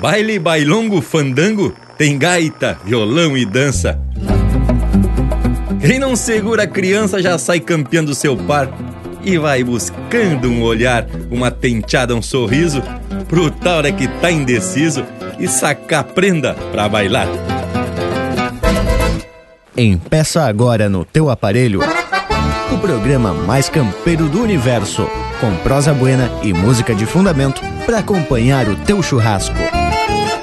Baile, bailongo, fandango, tem gaita, violão e dança. Quem não segura a criança já sai campeando seu par e vai buscando um olhar, uma tenteada, um sorriso, pro tal é que tá indeciso e sacar prenda pra bailar. Empeça agora no teu aparelho o programa mais campeiro do universo, com prosa buena e música de fundamento para acompanhar o teu churrasco.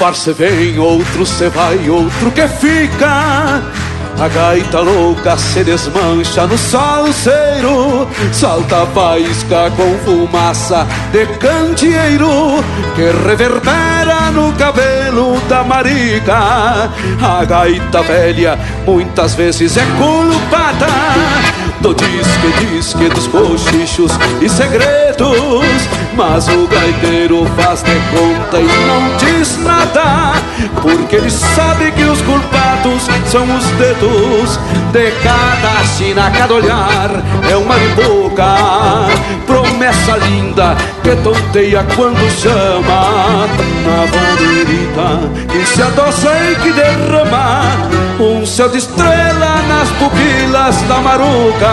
Par se vem, outro se vai, outro que fica. A gaita louca se desmancha no salseiro Salta faísca com fumaça de candeeiro Que reverbera no cabelo da marica A gaita velha muitas vezes é culpada Do disque, disque dos cochichos e segredos Mas o gaiteiro faz de conta e não diz nada Porque ele sabe que os culpados são os dedos de cada china, cada olhar é uma riboca, promessa linda que tonteia quando chama. Na bandeirita que se adoça e que derrama um céu de estrela nas pupilas da maruca.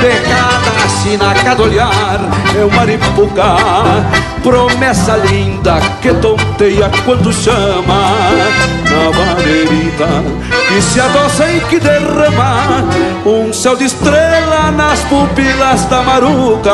De cada china, cada olhar é uma riboca, promessa linda que tonteia quando chama na bandeirita que se adoça e que derrama um céu de estrela nas pupilas da maruca.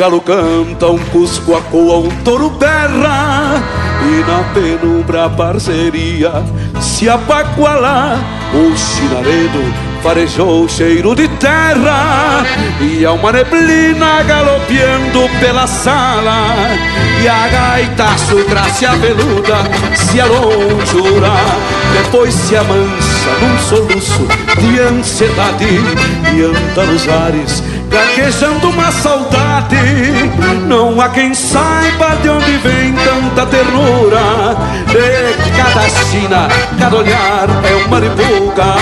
Galo canta, um cusco acoa, um touro berra. E na penumbra parceria se apaguala O chinaredo farejou o cheiro de terra. E há uma neblina galopeando pela sala. E a gaita sutra se aveluda, se alonjura. Depois se amansa num soluço de ansiedade E anda nos ares gaguejando uma saudade. Não há quem saiba de onde vem tanta ternura. De cada esquina, cada olhar é uma ribuga.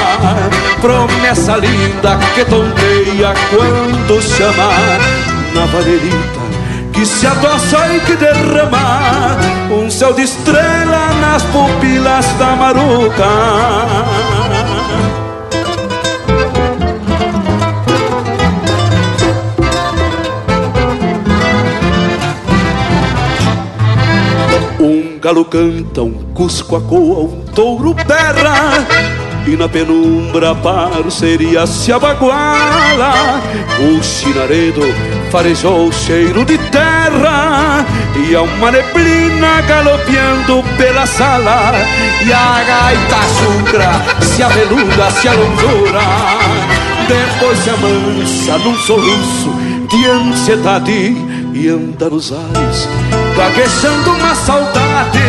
Promessa linda que tonteia quando chama na valerita que se adoça e que derrama um céu de estrela nas pupilas da maruca. Um galo canta, um cusco acoa, um touro berra. E na penumbra parceria se abaguala. O chinaredo farejou o cheiro de terra. E há uma neblina galopeando pela sala. E a gaita chucra se aveluda, se alongura Depois se amansa num soluço de ansiedade E anda nos ares gaguejando uma saudade.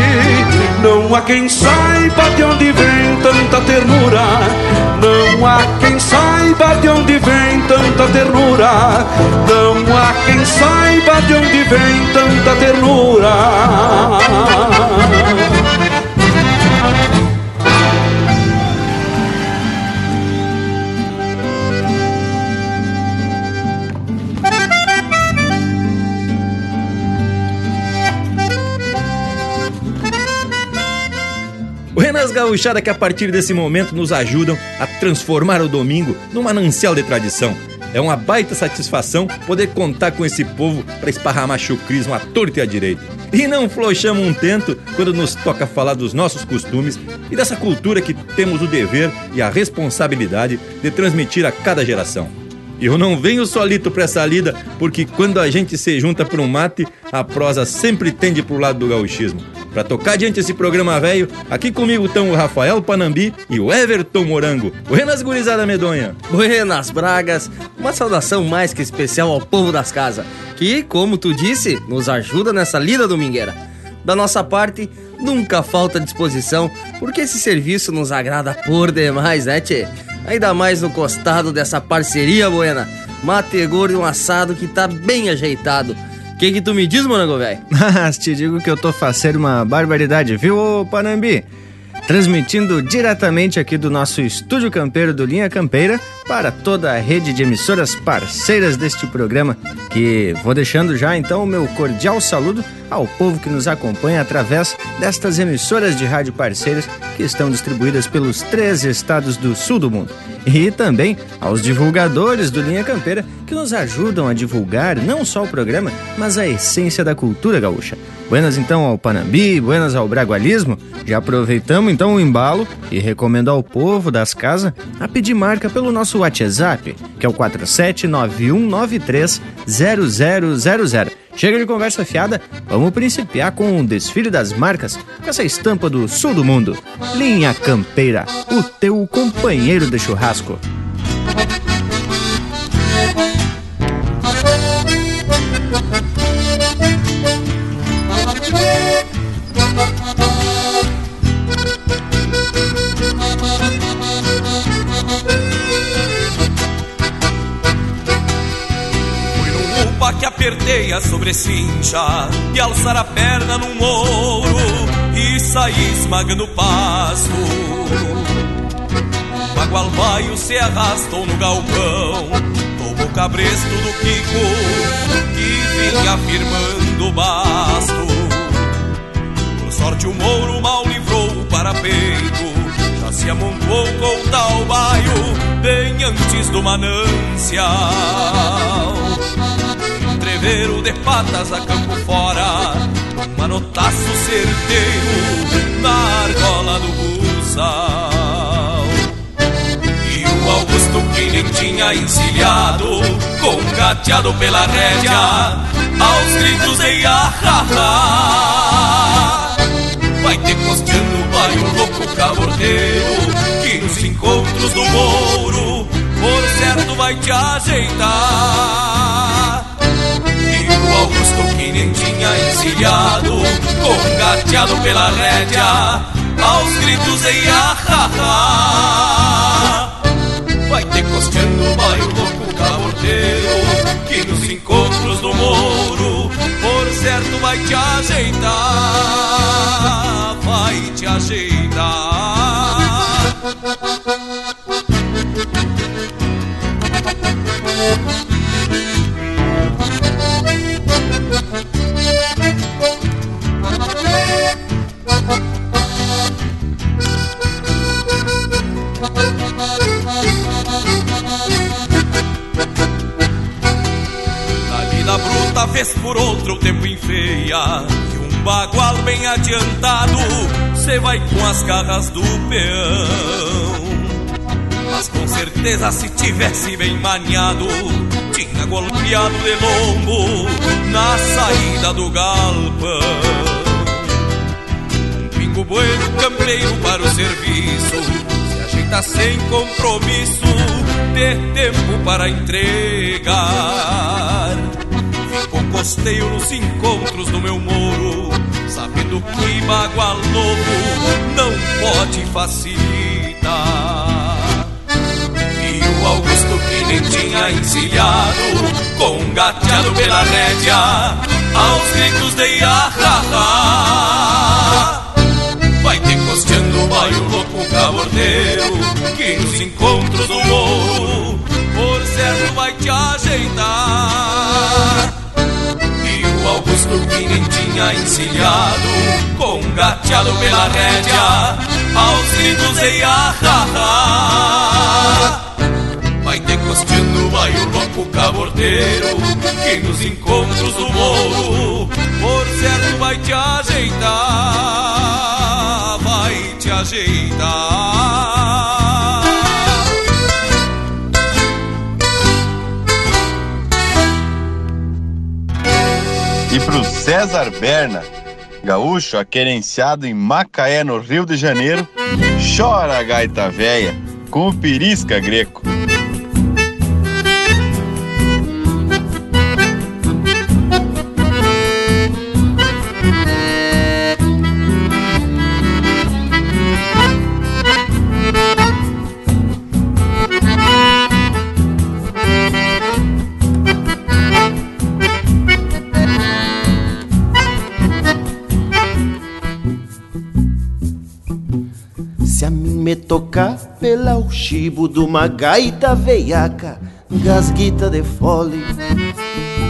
Não há quem saiba de onde vem tanta ternura. Não há quem saiba de onde vem tanta ternura. Não há quem saiba de onde vem tanta ternura. Buenas gauchada que a partir desse momento nos ajudam a transformar o domingo num manancial de tradição. É uma baita satisfação poder contar com esse povo para esparramar chucrismo à torta e à direita. E não flochamos um tento quando nos toca falar dos nossos costumes e dessa cultura que temos o dever e a responsabilidade de transmitir a cada geração. Eu não venho solito pra essa lida, porque quando a gente se junta por um mate, a prosa sempre tende pro lado do gauchismo. Pra tocar diante esse programa velho, aqui comigo estão o Rafael Panambi e o Everton Morango. Buenas gurizada medonha. Buenas Bragas, uma saudação mais que especial ao povo das casas, que, como tu disse, nos ajuda nessa lida domingueira. Da nossa parte, nunca falta disposição, porque esse serviço nos agrada por demais, né, tchê? Ainda mais no costado dessa parceria, Buena. Mate gordo e um assado que tá bem ajeitado que que tu me diz, morango velho? Te digo que eu tô fazendo uma barbaridade, viu, ô Panambi? Transmitindo diretamente aqui do nosso estúdio campeiro do Linha Campeira para toda a rede de emissoras parceiras deste programa, que vou deixando já então o meu cordial saludo ao povo que nos acompanha através destas emissoras de rádio parceiras que estão distribuídas pelos três estados do sul do mundo. E também aos divulgadores do Linha Campeira que nos ajudam a divulgar não só o programa, mas a essência da cultura gaúcha. Buenas então ao Panambi, buenas ao Bragualismo. Já aproveitamos então o embalo e recomendo ao povo das casas a pedir marca pelo nosso WhatsApp, que é o 4791930000. Chega de conversa fiada, vamos principiar com o desfile das marcas, com essa estampa do sul do mundo. Linha Campeira, o teu companheiro de churrasco. Apertei a sobrecincha e alçar a perna num ouro e sair esmagando o pasto. O bagual baio se arrastou no galpão, tomou o cabresto do Kiko que vinha firmando o basto. Por sorte o mouro mal livrou o parapeito, já se amontoou com o tal baio bem antes do manancial entreveiro de patas a campo fora, um manotaço certeiro na argola do buçal. E o Augusto que nem tinha encilhado, congateado pela rédea, aos gritos de ahá, Vai ter costeando vai o louco cabordeiro, que nos encontros do mouro, por certo vai te ajeitar. Augusto que nem tinha encilhado, congateado pela rédea, aos gritos e ahá. Vai ter costeando, o louco cabordeiro, que nos encontros do mouro, por certo vai te ajeitar, vai te ajeitar. Na bruta, vez por outro o tempo enfeia. E um bagual bem adiantado Cê vai com as garras do peão. Mas com certeza se tivesse bem maniado Tinha golpeado de lombo Na saída do galpão. Um pingo bueno campeiro para o serviço tá sem compromisso, ter tempo para entregar. Ficou costeio nos encontros do meu moro, sabendo que bagual novo não pode facilitar. E o Augusto que nem tinha encilhado, congateado pela rédea, aos gritos de ahá, vai ter costeando o louco cabordeiro que nos encontros do morro por certo vai te ajeitar. O Augusto que nem tinha encilhado, congateado pela rédea, aos gritos e ahá. Vai ter costeando, vai o louco cabordeiro, que nos encontros do morro, por certo vai te ajeitar, vai te ajeitar. Pro César Berna, gaúcho aquerenciado em Macaé, no Rio de Janeiro, chora a gaita véia com o pirisca greco. Tocar pela o chibo de uma gaita veiaca, gasguita de fole.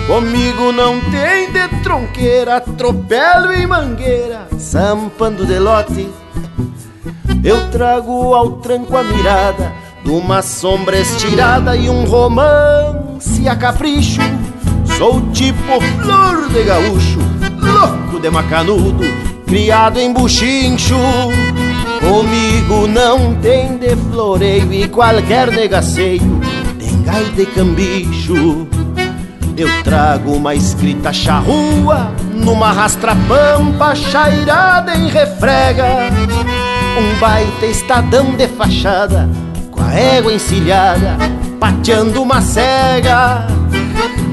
Comigo não tem de tronqueira, atropelo e mangueira, sampando de lote. Eu trago ao tranco a mirada de uma sombra estirada e um romance a capricho. Sou tipo flor de gaúcho, louco de macanudo, criado em buchincho. Comigo não tem de floreio e qualquer negaceio tem gaita e cambicho. Eu trago uma escrita charrua numa rastra-pampa chairada em refrega. Um baita estadão de fachada com a égua encilhada, pateando uma cega.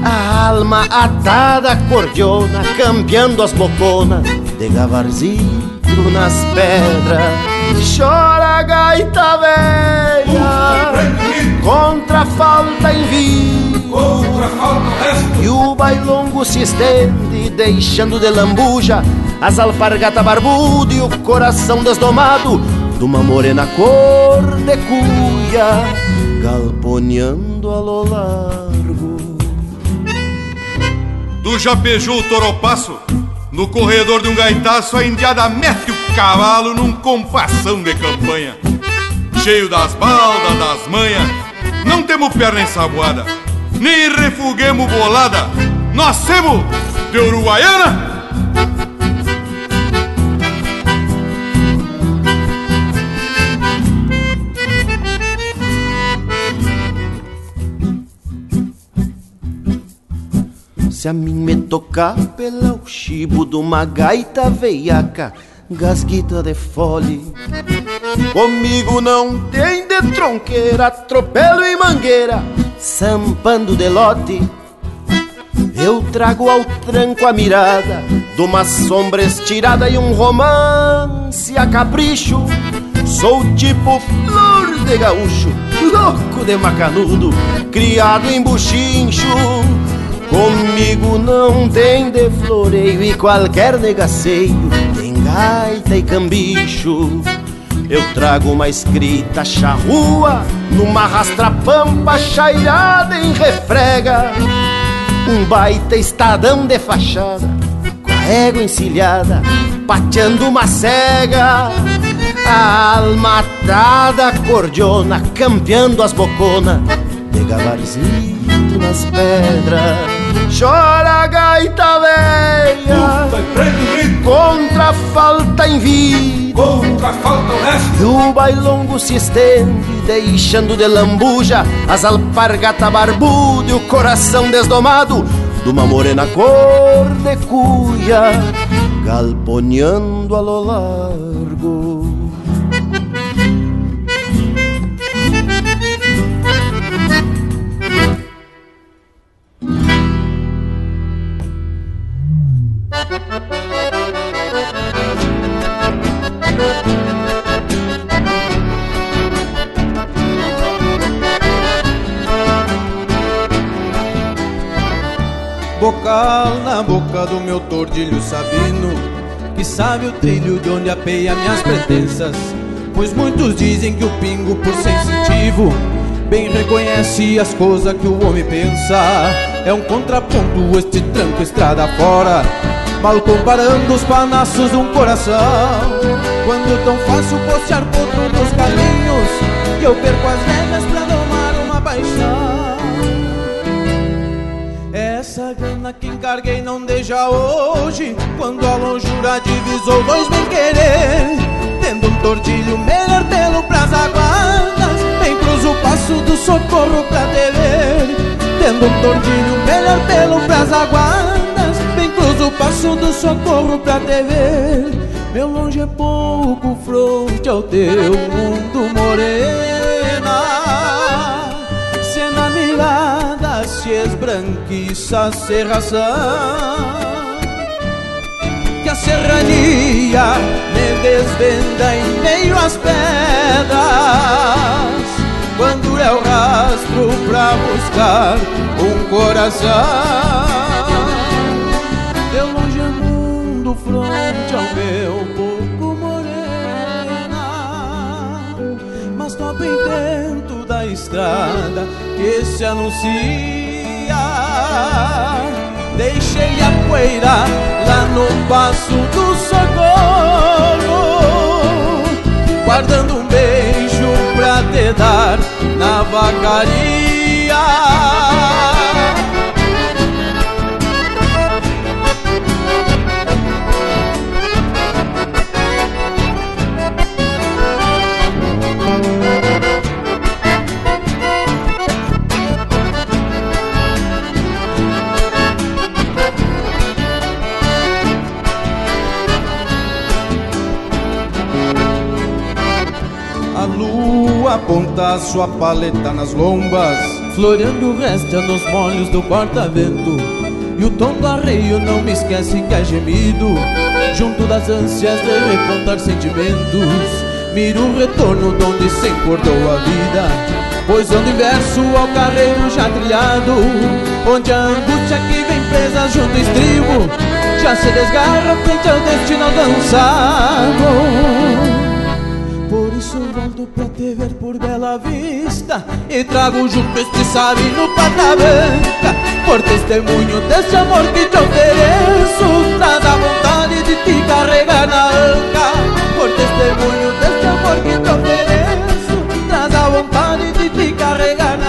A alma atada cordiona, campeando as boconas de gavarzinho nas pedras. Chora gaita velha Contra a falta em vivo E o bailongo se estende Deixando de lambuja As alpargatas barbudas E o coração desdomado De uma morena cor de cuia Galponeando a lo largo. Tu já beijou o toropasso? No corredor de um gaitaço, a indiada mete o cavalo num compassão de campanha. Cheio das baldas, das manhas, não temos perna ensaboada, nem refuguemos bolada. Nós temos de Uruguaiana A mim me tocar pela o chibo de uma gaita veiaca, gasguita de fole. Comigo não tem de tronqueira, atropelo e mangueira, sampando de lote. Eu trago ao tranco a mirada de uma sombra estirada e um romance a capricho. Sou tipo flor de gaúcho, louco de macanudo, criado em buchincho. Comigo não tem de floreio e qualquer negaceio Tem gaita e cambicho. Eu trago uma escrita charrua Numa rastra-pampa chairada em refrega. Um baita estadão de fachada Com a égua encilhada Pateando uma cega. A alma atada cordiona Campeando as boconas De gabarzinho nas pedras Chora gaita velha. Contra a falta em vida. Contra a falta honesta. E o bailongo se estende Deixando de lambuja As alpargata barbuda E o coração desdomado De uma morena cor de cuia Galponeando a lo largo Bocal na boca do meu tordilho sabino Que sabe o trilho de onde apeia minhas pretensas. Pois muitos dizem que o pingo por sensitivo Bem reconhece as coisas que o homem pensa. É um contraponto este tranco estrada fora Mal comparando os panaços de um coração. Quando tão fácil postear potro nos caminhos Que eu perco as rédeas pra domar uma paixão. Essa grana que encarguei não deixa hoje Quando a longura divisou dois bem querer. Tendo um tordilho melhor pelo pras aguardas. Bem cruzo o passo do socorro pra te ver Tendo um tordilho melhor pelo pras aguardas Do passo do socorro pra ver. Meu longe é pouco fronte ao teu mundo morena. Se na mirada se esbranquiça a serração que a serrania me desvenda em meio às pedras. Quando é o rastro pra buscar um coração Topo intento da estrada que se anuncia Deixei a poeira lá no passo do socorro Guardando um beijo pra te dar na vacaria aponta sua paleta nas lombas. Floreando resta nos molhos do corta-vento E o tom do arreio não me esquece que é gemido. Junto das ânsias de repontar sentimentos Miro o retorno de onde se encordou a vida. Pois ando inverso ao carreiro já trilhado Onde a angústia que vem presa junto ao estribo Já se desgarra frente ao destino alcançado Vista E trago junto este sabe no pata branca Por testemunho desse amor que te ofereço Traz a vontade de te carregar na anca Por testemunho desse amor que te ofereço Traz a vontade de te carregar na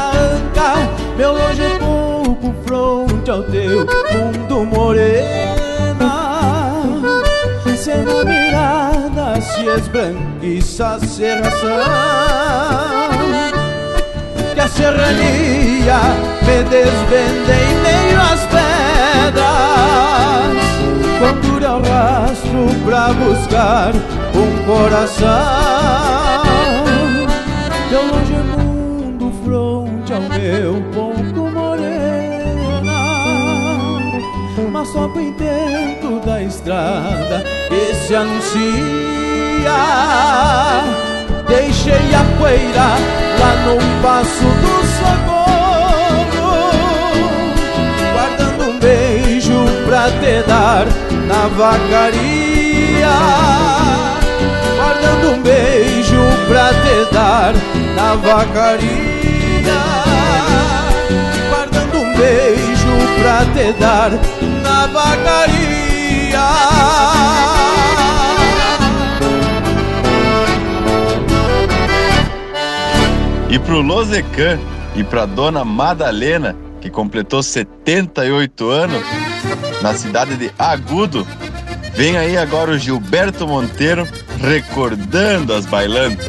esbranquiça a serração Que a serrania me desvenda em meio às pedras Quando é o rastro pra buscar um coração Teu longe mundo fronte ao meu pouco morena. Mas só pro intento da estrada se anuncia. Deixei a poeira lá no passo do socorro Guardando um beijo pra te dar na vacaria. Guardando um beijo pra te dar na vacaria. Guardando um beijo pra te dar na vacaria E pro Lozecan e pra dona Madalena, que completou 78 anos, na cidade de Agudo, vem aí agora o Gilberto Monteiro recordando as bailantas.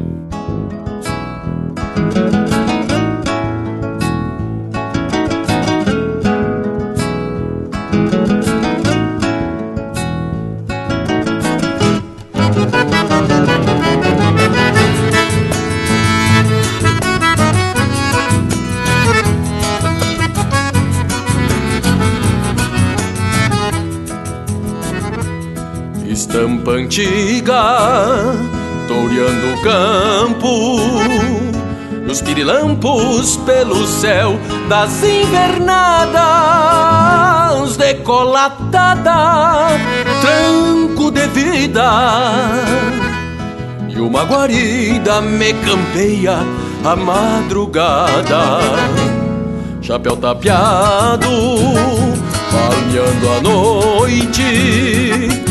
Pirilampos pelo céu das invernadas Decolatada, tranco de vida. E uma guarida me campeia a madrugada. Chapéu tapeado, palmeando a noite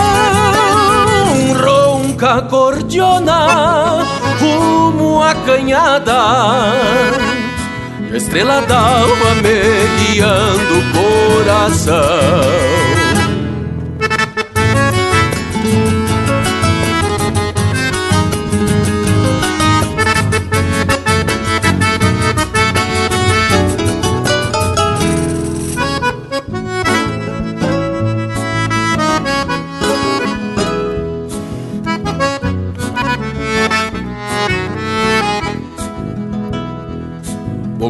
ronca acordeona rumo à canhada. Estrela d'alva me guiando o coração.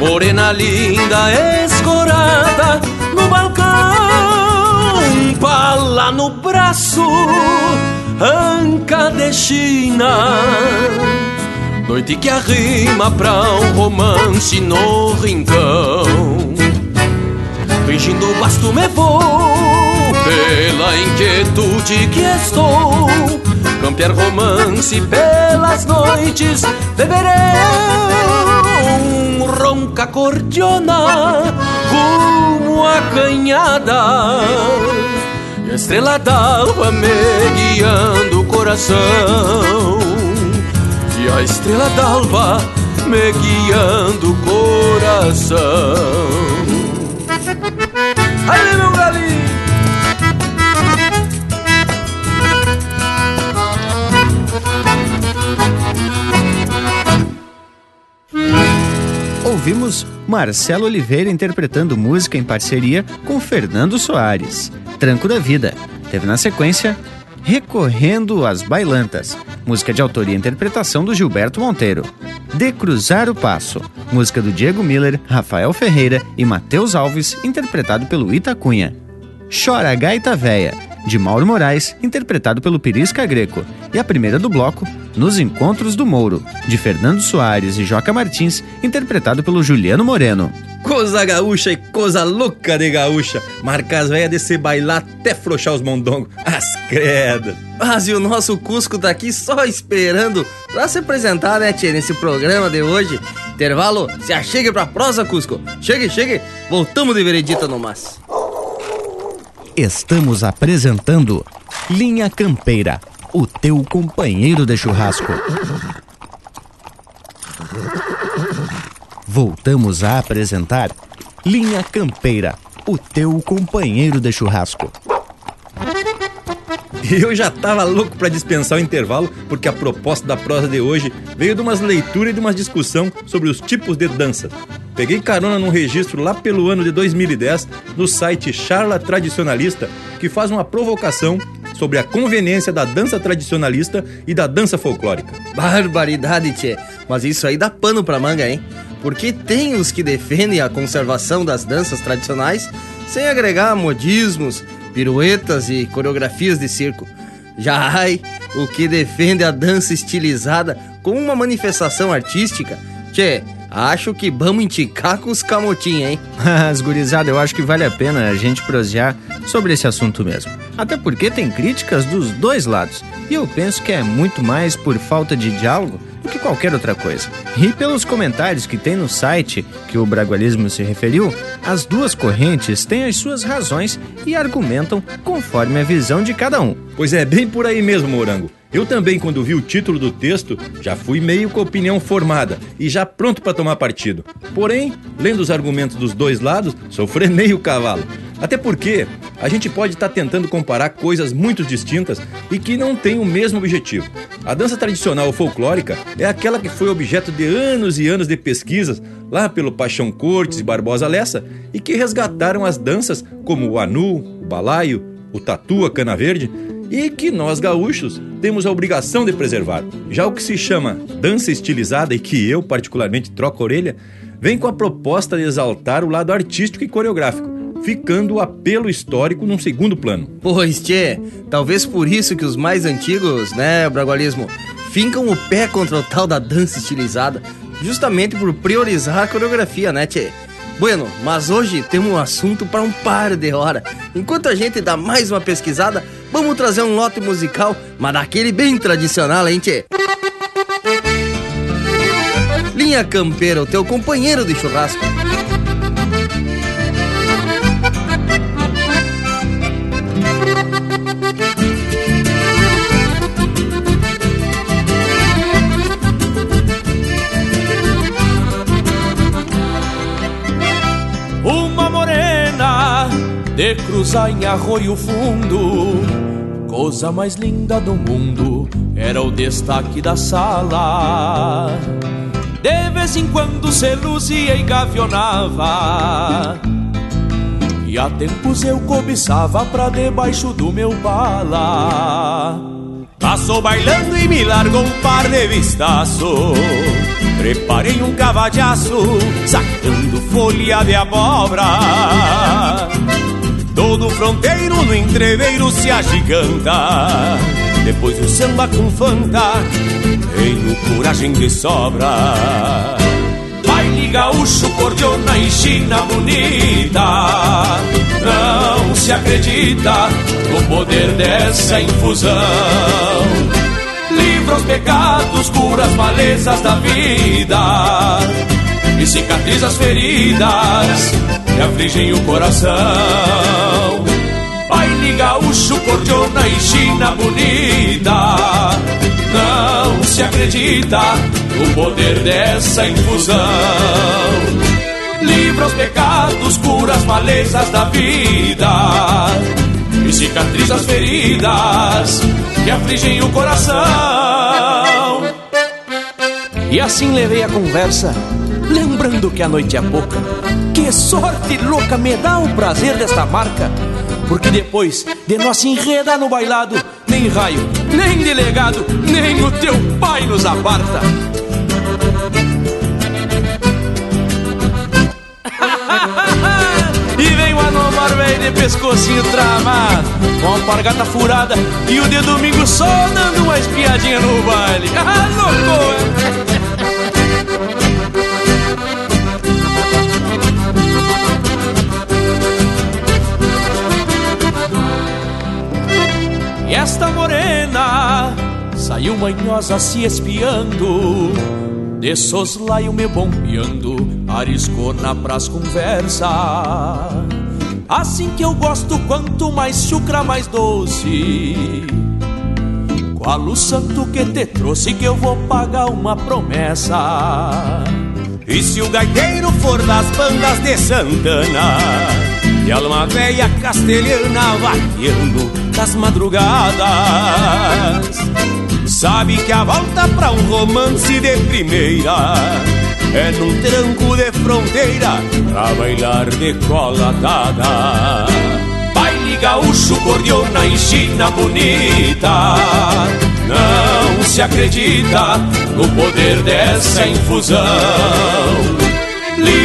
Morena linda, escorada no balcão, pala no braço, anca de China. Noite que arrima pra um romance no rincão. Fingindo basto me vou, pela inquietude que estou. Campear romance pelas noites, beberei ronca cordiona rumo à canhada. E a estrela d'alva me o coração. E a estrela d'alva me guiando o coração. Aí meu galinho ouvimos Marcelo Oliveira interpretando música em parceria com Fernando Soares, Tranco da Vida. Teve na sequência Recorrendo às Bailantas, música de autoria e interpretação do Gilberto Monteiro. De Cruzar o Passo, música do Diego Miller, Rafael Ferreira e Matheus Alves, interpretado pelo Itacunha. Chora Gaita Véia, de Mauro Moraes, interpretado pelo Pirisca Greco. E a primeira do bloco, Nos Encontros do Mouro, de Fernando Soares e Joca Martins, interpretado pelo Juliano Moreno. Coisa gaúcha e coisa louca de gaúcha. Marca as velhas de se bailar até frouxar os mondongos. As credas. Mas e o nosso Cusco tá aqui só esperando pra se apresentar, né, tia, nesse programa de hoje. Intervalo, se achegue pra prosa, Cusco. Chegue, chegue. Voltamos de veredita no mas. Estamos apresentando Linha Campeira, o teu companheiro de churrasco. Voltamos a apresentar Linha Campeira, o teu companheiro de churrasco. Eu já tava louco para dispensar o intervalo, porque a proposta da prosa de hoje veio de umas leituras e de uma discussão sobre os tipos de danças. Peguei carona num registro lá pelo ano de 2010 no site Charla Tradicionalista, que faz uma provocação sobre a conveniência da dança tradicionalista e da dança folclórica. Barbaridade, tchê. Mas isso aí dá pano pra manga, hein? Porque tem os que defendem a conservação das danças tradicionais sem agregar modismos, piruetas e coreografias de circo. Já ai, o que defende a dança estilizada como uma manifestação artística, tchê, acho que vamos enticar com os camotinhos, hein? Mas, gurizada, eu acho que vale a pena a gente prosear sobre esse assunto mesmo. Até porque tem críticas dos dois lados. E eu penso que é muito mais por falta de diálogo do que qualquer outra coisa. E pelos comentários que tem no site que o Bragualismo se referiu, as duas correntes têm as suas razões e argumentam conforme a visão de cada um. Pois é, bem por aí mesmo, Morango. Eu também, quando vi o título do texto, já fui meio com opinião formada e já pronto para tomar partido. Porém, lendo os argumentos dos dois lados, sofrenei o cavalo. Até porque a gente pode estar tá tentando comparar coisas muito distintas e que não têm o mesmo objetivo. A dança tradicional folclórica é aquela que foi objeto de anos e anos de pesquisas lá pelo Paixão Cortes e Barbosa Lessa e que resgataram as danças como o anu, o balaio, o tatu, a cana verde e que nós gaúchos temos a obrigação de preservar. Já o que se chama dança estilizada e que eu particularmente troco a orelha, vem com a proposta de exaltar o lado artístico e coreográfico, ficando o apelo histórico num segundo plano. Pois, tchê, talvez por isso que os mais antigos, né, bragualismo, fincam o pé contra o tal da dança estilizada, justamente por priorizar a coreografia, né, tchê? Bueno, mas hoje temos um assunto para um par de horas. Enquanto a gente dá mais uma pesquisada, vamos trazer um lote musical, mas daquele bem tradicional, hein, tchê? Linha Campeira, o teu companheiro de churrasco. De cruzar em arroio fundo. Coisa mais linda do mundo era o destaque da sala. De vez em quando se luzia e gavionava. E há tempos eu cobiçava pra debaixo do meu bala. Passou bailando e me largou um par de vistaço. Preparei um cavadhaço, sacando folha de abóbora. Todo fronteiro no entreveiro se agiganta. Depois o samba com fanta Tenho coragem de sobra. Baile gaúcho, cordiona e china bonita. Não se acredita no poder dessa infusão. Livra os pecados, cura as malezas da vida. E cicatriza as feridas que afligem o coração. Baile gaúcho, cordiona e china bonita. Não se acredita no poder dessa infusão. Livra os pecados, cura as malezas da vida. E cicatriza as feridas que afligem o coração. E assim levei a conversa, lembrando que a noite é pouca que sorte louca me dá o prazer desta marca. Porque depois de nós enredar no bailado, nem raio, nem delegado, nem o teu pai nos aparta. e vem o anomar velho de pescocinho travado, com a alpargata furada e o de domingo só dando uma espiadinha no baile. Ah, louco! Esta morena saiu manhosa se espiando, de soslaio me bombeando, ariscou na pras conversa. Assim que eu gosto, quanto mais chucra, mais doce. Qual o santo que te trouxe que eu vou pagar uma promessa? E se o gaiteiro for das bandas de Santana? E alma velha castelhana vaqueando das madrugadas. Sabe que a volta pra um romance de primeira é num tranco de fronteira pra bailar de cola dada. Baile gaúcho, cordiona e china bonita. Não se acredita no poder dessa infusão.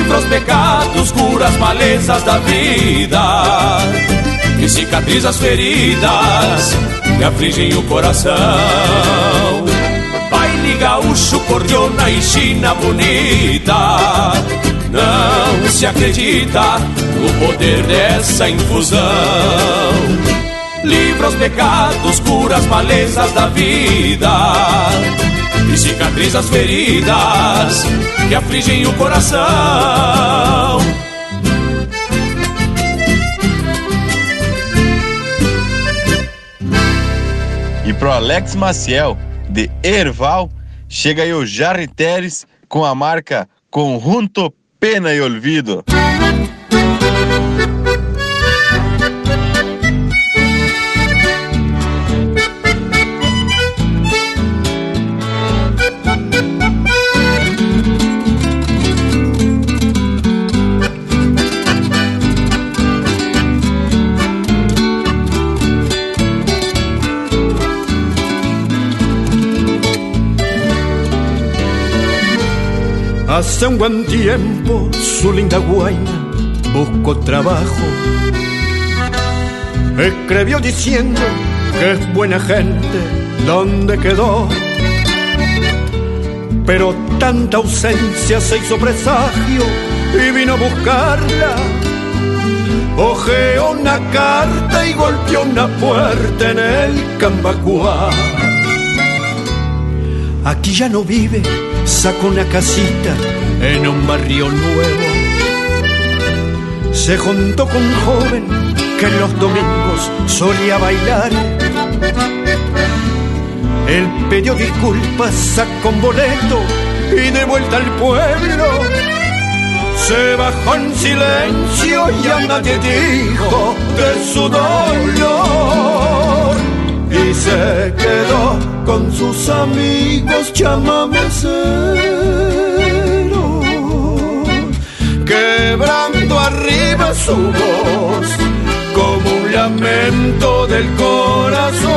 Livra os pecados, cura as malezas da vida e cicatriza as feridas que afligem o coração. Baile gaúcho, cordiona e china bonita. Não se acredita no poder dessa infusão. Livra os pecados, cura as malezas da vida e cicatriza as feridas que afligem o coração. E pro Alex Maciel, de Erval, chega aí o Jarry Teres com a marca Conjunto Pena e Olvido. Hace un buen tiempo su linda guaina buscó trabajo. Escribió diciendo que es buena gente, ¿dónde quedó? Pero tanta ausencia se hizo presagio y vino a buscarla. Ojeó una carta y golpeó una puerta en el Cambacuá. Aquí ya no vive, sacó una casita en un barrio nuevo. Se juntó con un joven que los domingos solía bailar. Él pidió disculpas, sacó un boleto y de vuelta al pueblo. Se bajó en silencio y a nadie dijo de su dolor. Y se quedó con sus amigos chamameceros, quebrando arriba su voz como un lamento del corazón.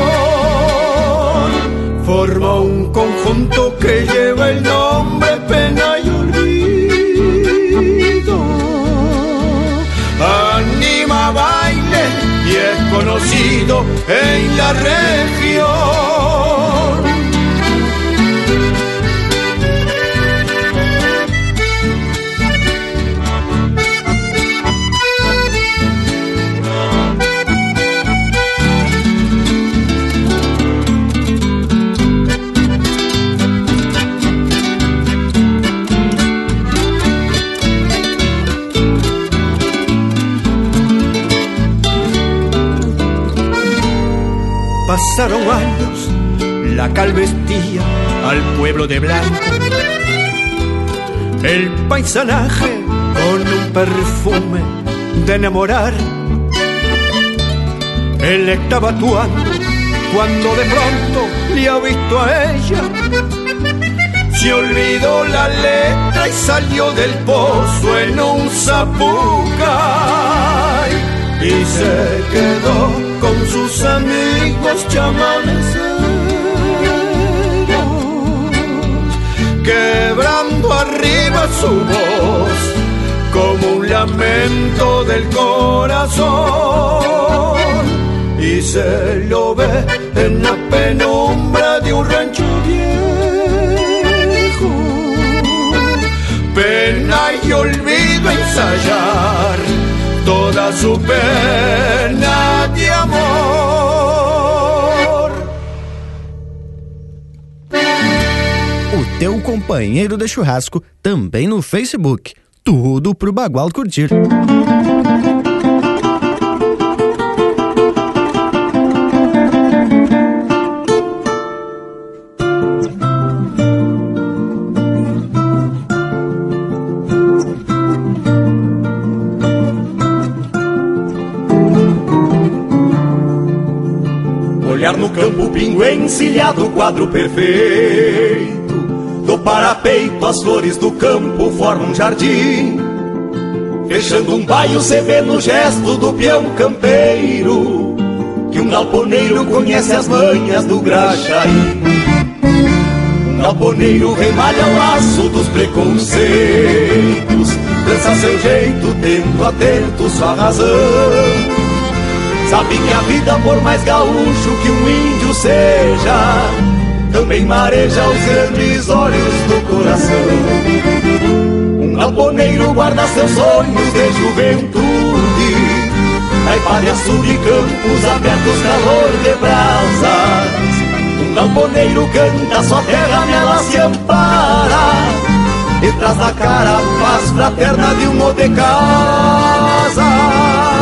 Forma un conjunto que lleva el nombre pena y olvido. Anima baile y es conocido en la región. Pasaron años, la cal vestía al pueblo de blanco. El paisanaje con un perfume de enamorar. Él estaba actuando cuando de pronto le ha visto a ella. Se olvidó la letra y salió del pozo en un zapucay y se quedó con sus amigos chamaneceros, quebrando arriba su voz como un lamento del corazón. Y se lo ve en la penumbra de un rancho viejo, pena y olvido ensayar toda su pena de amor. O teu companheiro de churrasco também no Facebook. Tudo pro Bagual curtir. Encilhado, o quadro perfeito. Do parapeito, as flores do campo formam um jardim. Fechando um baio, cê vê no gesto do peão campeiro que um galponeiro conhece as manhas do graxaí. Um galponeiro remalha o laço dos preconceitos, dança seu jeito, tendo atento sua razão. Sabe que a vida, por mais gaúcho que um índio seja, também mareja os grandes olhos do coração. Um galponeiro guarda seus sonhos de juventude, Taipá de açude, campos abertos, calor de brasas. Um galponeiro canta, sua terra nela se ampara, e traz na cara a paz fraterna de um de casa.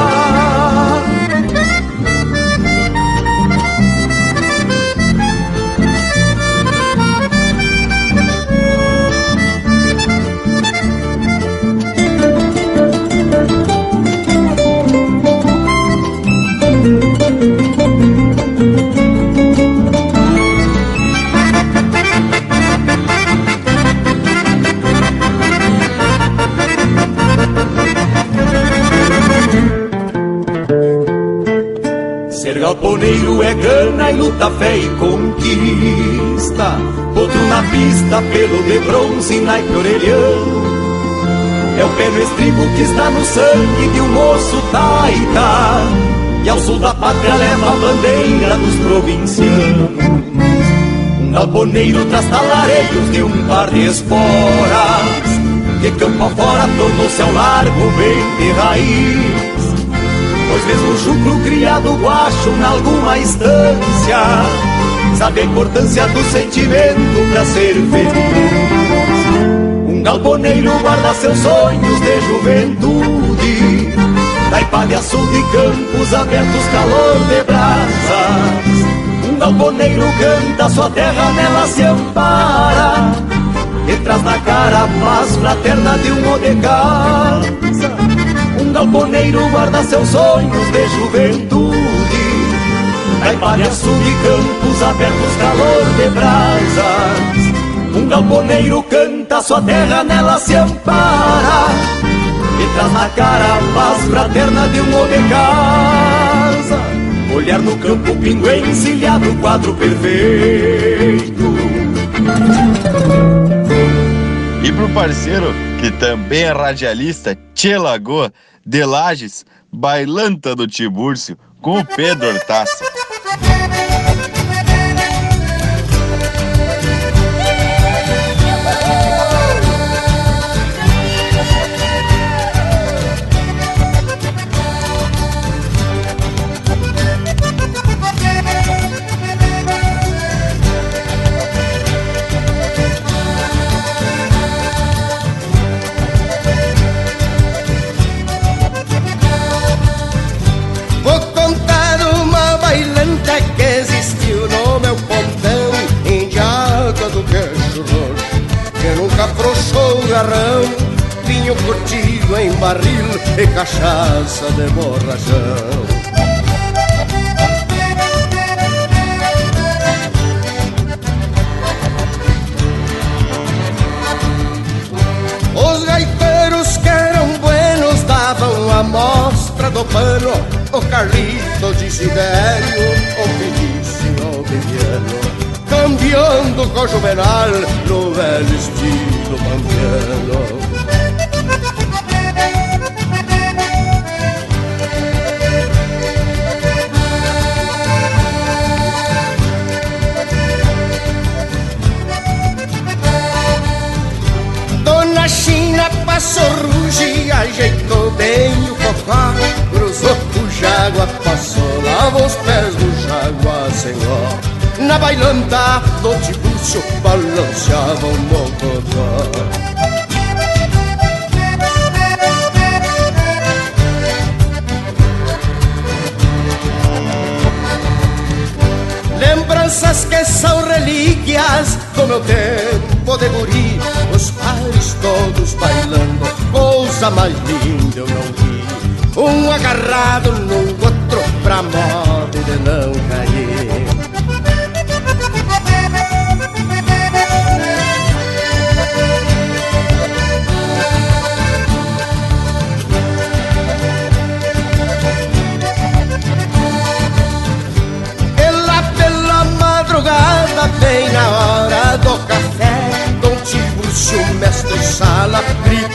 Galponeiro é gana e luta, fé e conquista. Outro na pista, pelo de bronze, naipe orelhão. É o pé no estribo que está no sangue de um moço taita. E ao sul da pátria leva a bandeira dos provincianos. Um galponeiro traz talareios de um par de esporas. Que campo afora tornou-se ao largo bem de raiz. Pois mesmo o chucro criado guacho em alguma instância Sabe a importância do sentimento pra ser feliz Um galponeiro guarda seus sonhos de juventude Taipá de campos abertos, calor de brasas. Um galponeiro canta, sua terra nela se ampara E traz na cara a paz fraterna de um um galponeiro guarda seus sonhos de juventude. Caipalhaço de campos abertos, calor de brasas. Um galponeiro canta, sua terra nela se ampara. E traz na cara a paz fraterna de um homem casa. Olhar no campo pingo encilhado, quadro perfeito. E pro parceiro, que também é radialista, Tchê Lagoa, de Lages, Bailanta do Tibúrcio, com o Pedro Hortaça. garrão Vinho curtido em barril e cachaça de borrachão. Os gaiteiros que eram buenos davam a mostra do pano O Carlito de Sidério, o Viviano cambiando com o juvenal no velho estilo pampiano. Dona China passou ruge, ajeitou bem o cocó, cruzou o jágua, passou, lavou os pés do jágua, senhor na bailanta do Tiburcio balanceava um mocotó Lembranças que são relíquias do meu tempo de guri Os pares todos bailando, coisa mais linda eu não vi. Um agarrado no outro pra modo de não cair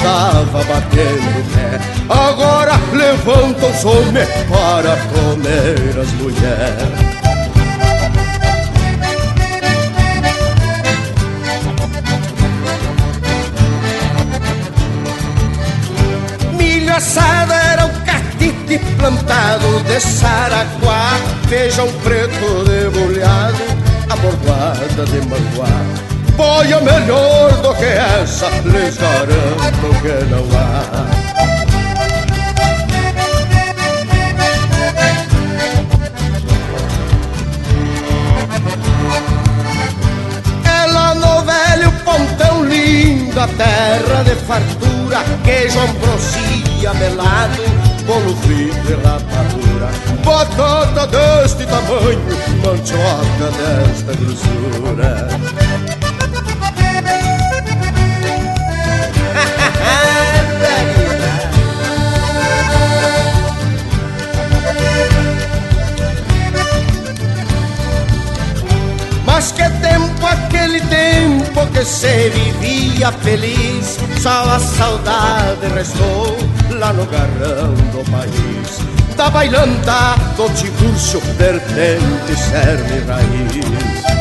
tava batendo pé. Agora levanta os homens para comer as mulheres. Milho assado era o catite plantado de saraguá, feijão preto debulhado, a bordoada de manguá. Boia melhor do que essa, lhes garanto que não há. Pontão linda, terra de fartura, queijo ambrosia melado, bolo frito e rapadura. Batata deste tamanho, mandioca desta grossura. Que se vivia feliz Só a saudade restou lá no garrão do país Da bailanta do Tiburcio, vertente, cerne e raiz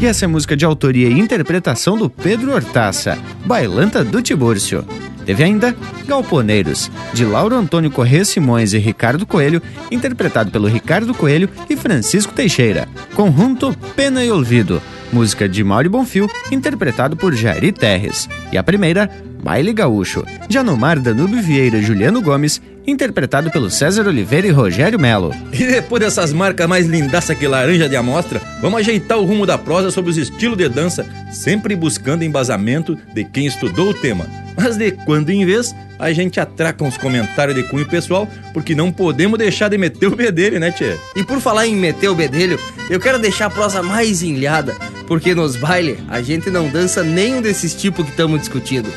E essa é música de autoria e interpretação do Pedro Hortaça, Bailanta do Tibúrcio. Teve ainda Galponeiros, de Lauro Antônio Corrêa Simões e Ricardo Coelho, interpretado pelo Ricardo Coelho e Francisco Teixeira. Conjunto Pena e Olvido, música de Mauro Bonfil, interpretado por Jairi Terres. E a primeira, Baile Gaúcho, de Anomar Danube Vieira Juliano Gomes, interpretado pelo César Oliveira e Rogério Melo. E depois dessas marcas mais lindaças que laranja de amostra, vamos ajeitar o rumo da prosa sobre os estilos de dança, sempre buscando embasamento de quem estudou o tema. Mas de quando em vez, a gente atraca uns comentários de cunho pessoal, porque não podemos deixar de meter o bedelho, né, tchê? E por falar em meter o bedelho, eu quero deixar a prosa mais enlhada, porque nos bailes a gente não dança nenhum desses tipos que estamos discutindo.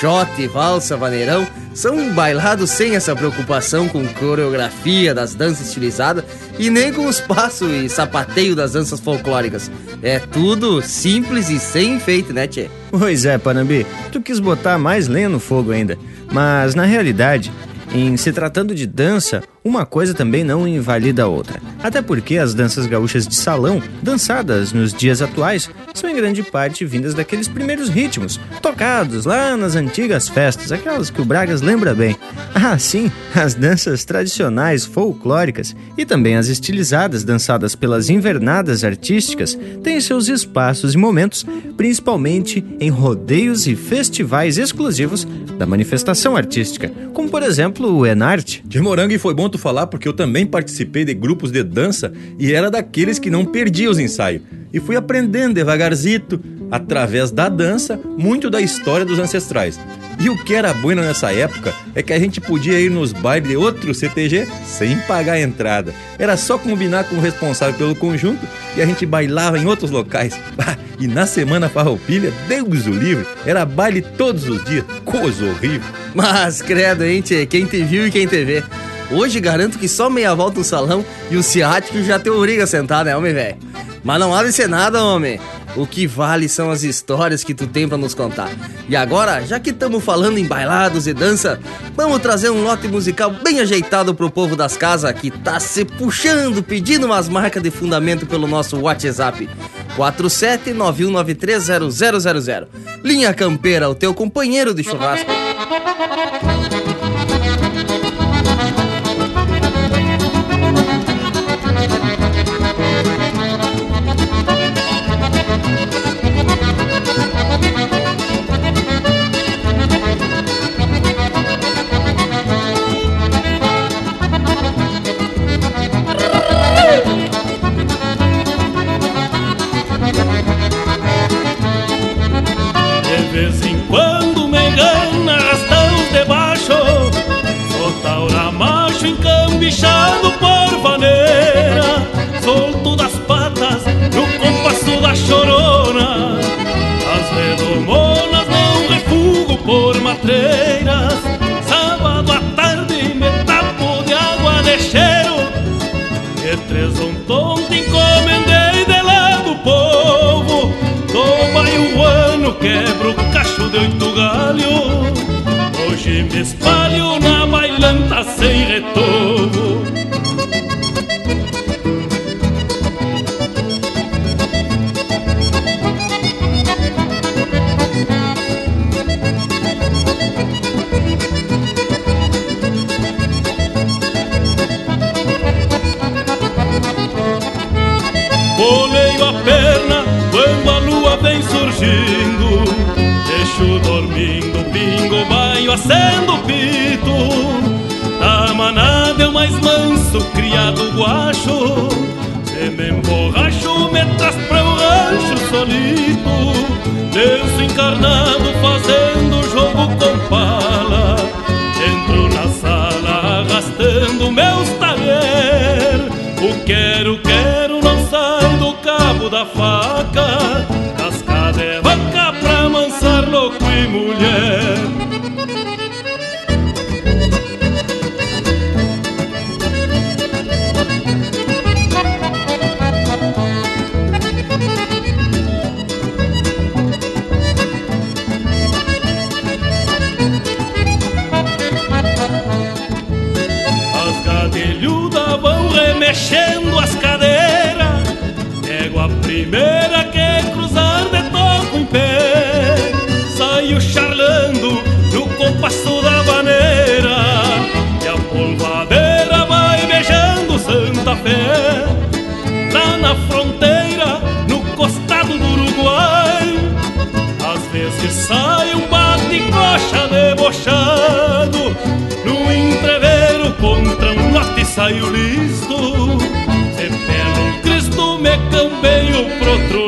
Shot, valsa, vaneirão são bailados sem essa preocupação com coreografia das danças estilizadas e nem com os passos e sapateio das danças folclóricas. É tudo simples e sem enfeite, né, Tchê? Pois é, Panambi, tu quis botar mais lenha no fogo ainda. Mas na realidade, em se tratando de dança, uma coisa também não invalida a outra. Até porque as danças gaúchas de salão, dançadas nos dias atuais, são em grande parte vindas daqueles primeiros ritmos, tocados lá nas antigas festas, aquelas que o Bragas lembra bem. Ah, sim, as danças tradicionais folclóricas e também as estilizadas dançadas pelas invernadas artísticas têm seus espaços e momentos, principalmente em rodeios e festivais exclusivos da manifestação artística, como por exemplo o Enarte. De Morango e foi bom falar porque eu também participei de grupos de dança e era daqueles que não perdia os ensaios. E fui aprendendo devagarzito, através da dança, muito da história dos ancestrais. E o que era bueno nessa época é que a gente podia ir nos bailes de outro CTG sem pagar a entrada. Era só combinar com o responsável pelo conjunto e a gente bailava em outros locais. e na semana farroupilha, Deus o livre, era baile todos os dias. Coisa horrível. Mas credo, hein, tchê? Quem te viu e quem te vê. Hoje garanto que só meia volta no salão e o ciático já te obriga a sentar, né, homem velho? Mas não há de ser nada, homem. O que vale são as histórias que tu tem para nos contar. E agora, já que estamos falando em bailados e dança, vamos trazer um lote musical bem ajeitado pro povo das casas que tá se puxando, pedindo umas marcas de fundamento pelo nosso WhatsApp. 47919300000. Linha Campeira, o teu companheiro de churrasco. Puxado por vaneira, solto das patas no compasso da chorona. As redomonas não refugo por matreiras, sábado à tarde me tapo de água de cheiro. E três um tonto encomendei de lá do povo, toma e o ano quebro o cacho de oito galhos. Hoje me espalho sem retorno. Boleio a perna quando a lua vem surgindo Deixo dormindo, pingo, banho, acendo o pito Da manada é o mais manso, criado guacho. Se me emborracho, me traz pra o rancho solito. Lenço encarnado fazendo jogo com pala Entro na sala arrastando meus talher O quero, quero não sai do cabo da faca saio listo Se pelo Cristo me cambeio pro outro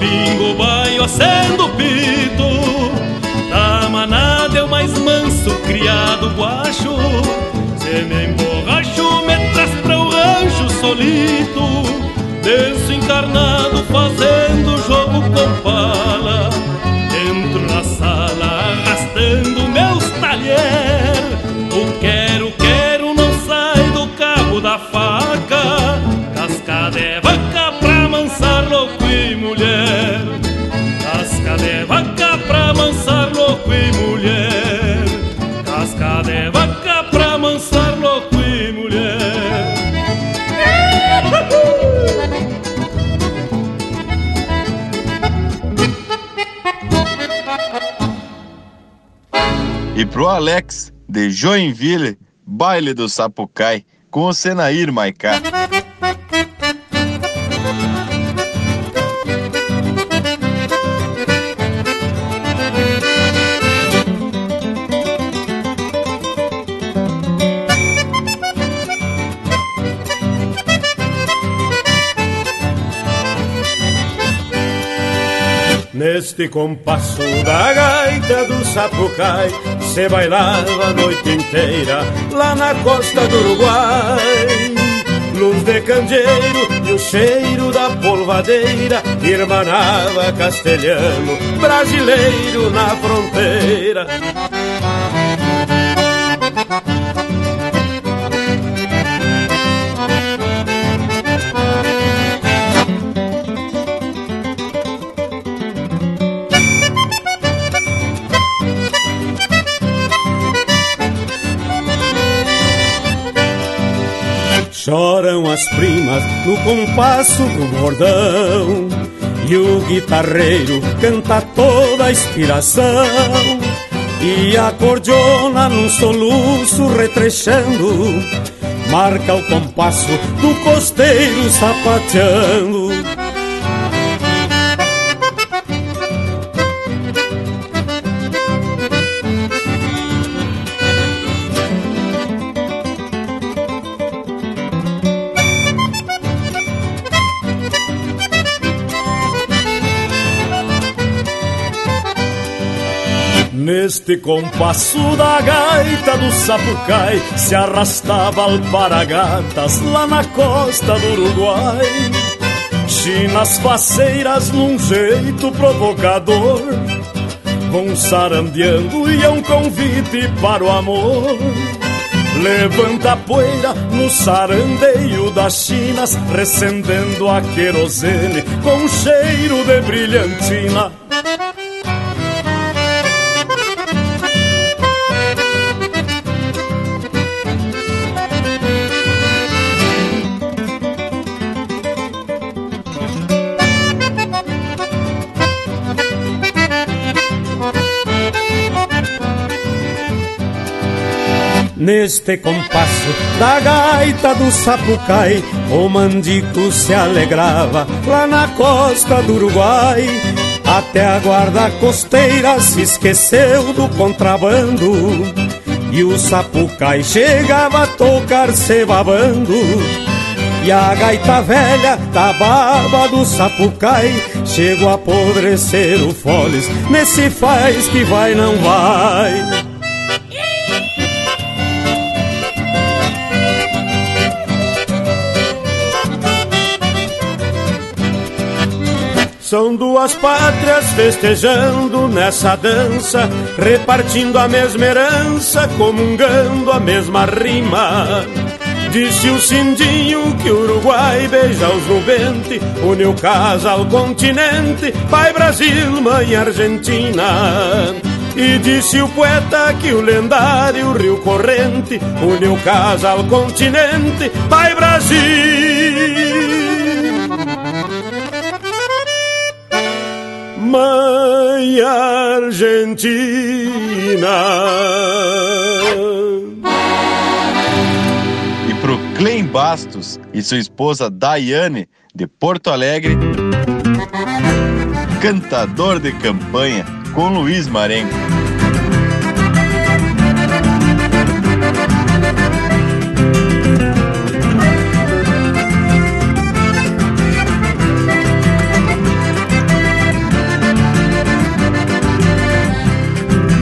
pingo, baio, acendo pito. Da manada o mais manso, criado guacho. Se me emborracho, me traz pra o rancho solito. Denso encarnado pro Alex, de Joinville, baile do Sapucai, com o Senair Maicá. Neste compasso da gaita do Sapucai Se bailava a noite inteira lá na costa do Uruguai. Luz de candeeiro e o cheiro da polvadeira Irmanava castelhano, brasileiro na fronteira Choram as primas no compasso do bordão. E o guitarreiro canta toda a inspiração. E a cordiona num soluço retrechando Marca o compasso do costeiro sapateando Neste compasso da gaita do sapucai Se arrastava alparagatas lá na costa do Uruguai. Chinas faceiras num jeito provocador Vão sarandeando e é um convite para o amor. Levanta a poeira no sarandeio das chinas Recendendo a querosene com cheiro de brilhantina Neste compasso da gaita do sapucai, o mandico se alegrava lá na costa do Uruguai. Até a guarda costeira se esqueceu do contrabando. E o sapucai chegava a tocar se babando. E a gaita velha da baba do sapucai Chegou a apodrecer o foles Nesse faz que vai não vai São duas pátrias festejando nessa dança, repartindo a mesma herança, comungando a mesma rima. Disse o Cindinho que o Uruguai beija os nubentes, uniu casa ao continente, pai Brasil, mãe Argentina. E disse o poeta que o lendário Rio Corrente uniu casa ao continente, pai Brasil. Mãe Argentina. E pro Clem Bastos e sua esposa Daiane, de Porto Alegre, cantador de campanha com Luiz Marenco.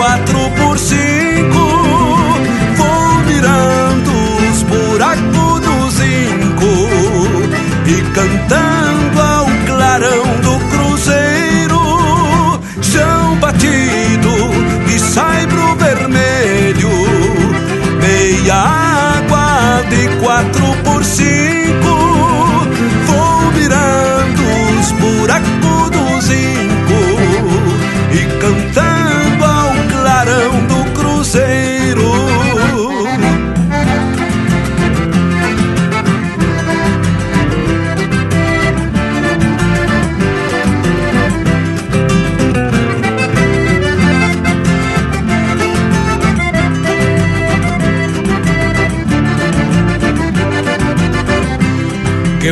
quatro por cinco. Buraco do zinco e cantando ao clarão do cruzeiro, chão batido e saibro vermelho, meia água de quatro por cinco, vou virando os buracos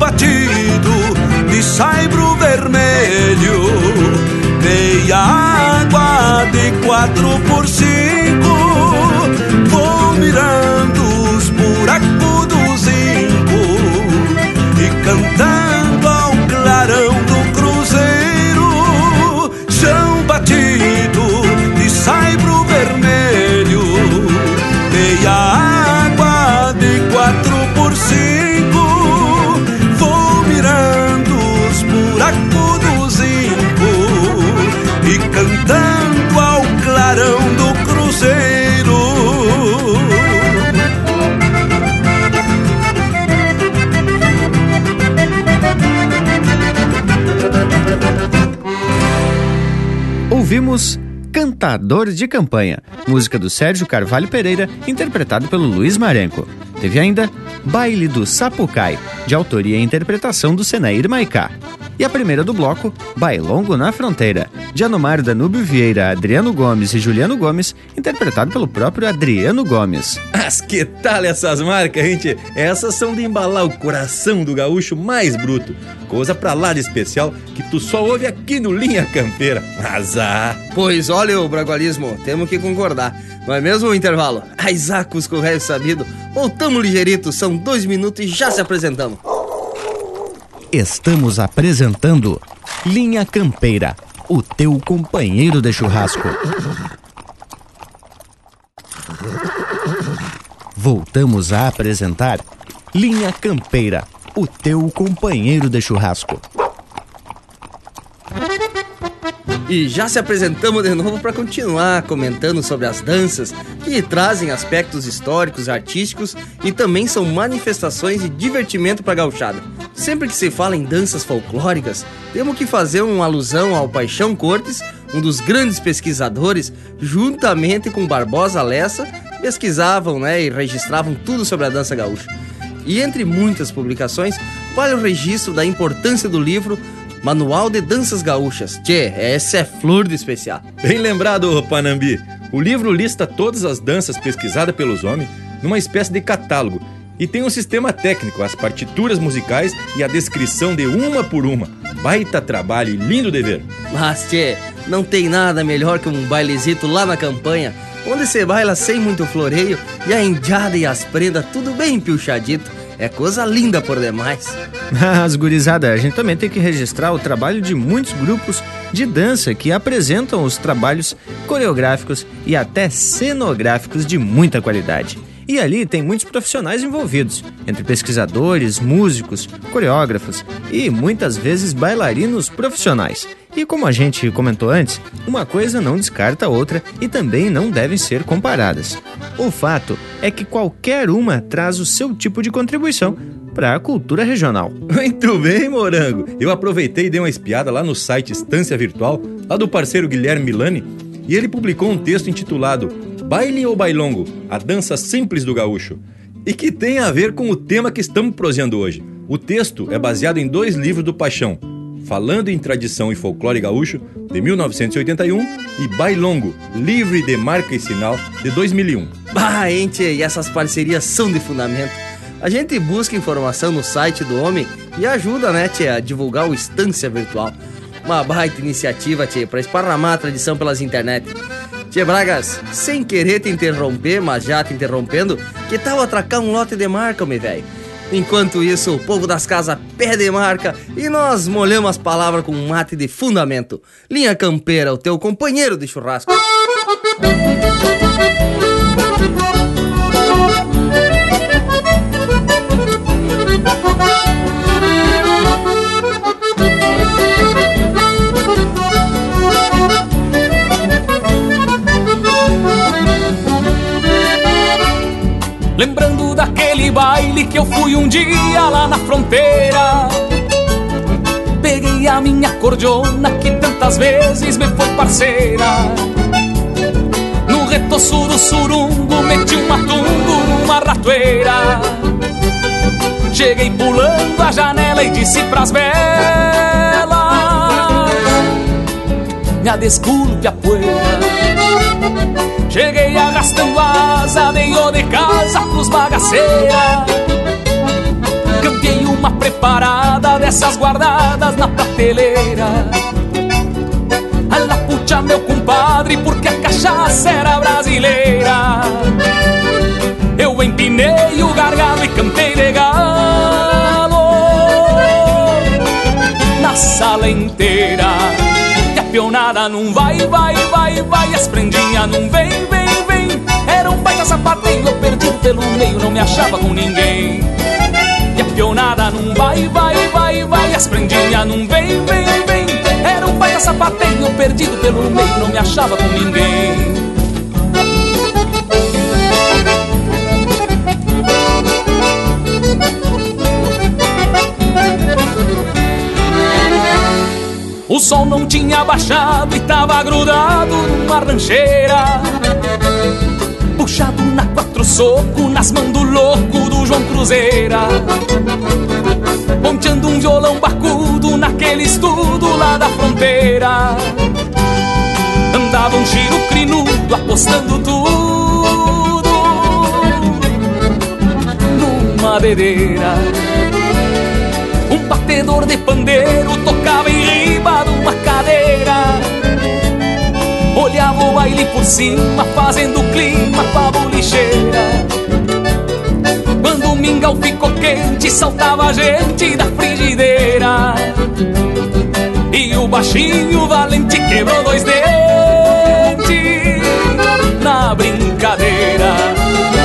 batido de saibro vermelho, meia água de quatro por cinco. Vou mirando os buracos do zinco e cantando Ouvimos Cantador de Campanha, música do Sérgio Carvalho Pereira, interpretado pelo Luiz Marenco. Teve ainda Baile do Sapucai, de autoria e interpretação do Senair Maicá. E a primeira do bloco, Bailongo na Fronteira, de Anomar Danúbio Vieira, Adriano Gomes e Juliano Gomes, interpretado pelo próprio Adriano Gomes. Mas que tal essas marcas, gente? Essas são de embalar o coração do gaúcho mais bruto. Coisa pra lá de especial que tu só ouve aqui no Linha Campeira. Azar! Pois olha, o bragualismo, temos que concordar. Não é mesmo o intervalo? Ai, Zacos com o sabido. Voltamos ligeirito, são dois minutos e já se apresentamos. Estamos apresentando Linha Campeira, o teu companheiro de churrasco. Voltamos a apresentar Linha Campeira, o teu companheiro de churrasco. E já se apresentamos de novo para continuar comentando sobre as danças que trazem aspectos históricos, artísticos e também são manifestações de divertimento para a gauchada. Sempre que se fala em danças folclóricas, temos que fazer uma alusão ao Paixão Cortes, um dos grandes pesquisadores, juntamente com Barbosa Lessa, pesquisavam né, e registravam tudo sobre a dança gaúcha. E entre muitas publicações, vale o registro da importância do livro Manual de Danças Gaúchas. Tchê, essa é flor de especial. Bem lembrado, Panambi. O livro lista todas as danças pesquisadas pelos homens numa espécie de catálogo e tem um sistema técnico, as partituras musicais e a descrição de uma por uma. Baita trabalho e lindo dever. Mas, tchê, não tem nada melhor que um bailezito lá na campanha, onde você baila sem muito floreio e a indiada e as prendas tudo bem piochadito. É coisa linda por demais. Mas, gurizada, a gente também tem que registrar o trabalho de muitos grupos de dança que apresentam os trabalhos coreográficos e até cenográficos de muita qualidade. E ali tem muitos profissionais envolvidos, entre pesquisadores, músicos, coreógrafos e muitas vezes bailarinos profissionais. E como a gente comentou antes, uma coisa não descarta a outra e também não devem ser comparadas. O fato é que qualquer uma traz o seu tipo de contribuição para a cultura regional. Muito bem, Morango. Eu aproveitei e dei uma espiada lá no site Estância Virtual, lá do parceiro Guilherme Milani, e ele publicou um texto intitulado Baile ou Bailongo, a dança simples do gaúcho, e que tem a ver com o tema que estamos proseando hoje. O texto é baseado em dois livros do Paixão, Falando em Tradição e Folclore Gaúcho, de 1981, e Bailongo, Livre de Marca e Sinal, de 2001. Bah, ente, e essas parcerias são de fundamento. A gente busca informação no site do homem e ajuda, né, tia, a divulgar o Estância Virtual. Uma baita iniciativa, tia, para esparramar a tradição pelas internet. Tia Bragas, sem querer te interromper, mas já te interrompendo, que tal atracar um lote de marca, meu velho? Enquanto isso, o povo das casas pede marca e nós molhamos as palavras com um mate de fundamento. Linha Campeira, o teu companheiro de churrasco. Lembrando daquele baile que eu fui um dia lá na fronteira. Peguei a minha cordiona que tantas vezes me foi parceira. No retoço do surungo meti um matungo numa ratoeira. Cheguei pulando a janela e disse pras velas me desculpe a poeira. Arrastando asa, dei de casa pros bagaceira. Campeei uma preparada dessas guardadas na prateleira. Ela puxa meu compadre, porque a cachaça era brasileira. Eu empinei o gargalo e cantei de galo Na sala inteira E a pionada não vai, vai, vai, vai As prendinhas não vem, vem Era um baita sapateio, eu perdi pelo meio Não me achava com ninguém. E a pionada não vai, vai, vai, vai As prendinhas não vem, vem, vem. Era um baita sapateio, perdido pelo meio Não me achava com ninguém. O sol não tinha baixado e tava grudado numa rancheira na quatro soco, nas mãos do louco do João Cruzeira. Ponteando um violão bacudo naquele estudo lá da fronteira. Andava um giro crinudo apostando tudo Numa bebeira. Um batedor de pandeiro tocava em riba Olhava o baile por cima, fazendo clima com a bolicheira. Quando o mingau ficou quente, saltava a gente da frigideira. E o baixinho valente quebrou dois dentes Na brincadeira.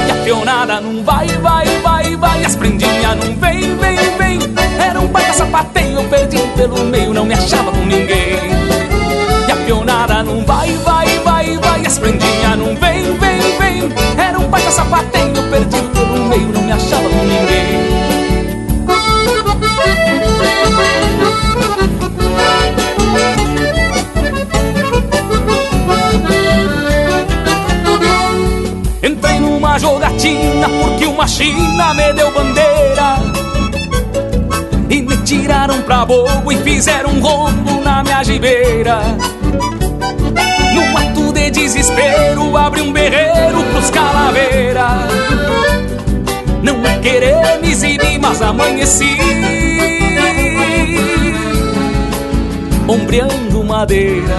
E a peonada não vai, vai, vai, vai As prendinhas não vem, vem, vem. Era um baita sapateio, eu perdi pelo meio Não me achava com ninguém. E pionada não vai, vai, vai, vai As prendinhas não vem, vem, vem. Era um baita sapateio, eu perdi pelo meio Não me achava com ninguém. Entrei numa jogatina porque uma china me deu bandeira. E me tiraram pra bobo e fizeram um rombo na minha gibeira Num ato de desespero abri um berreiro pros calaveira Não é querer me exibir, mas amanheci Ombreando madeira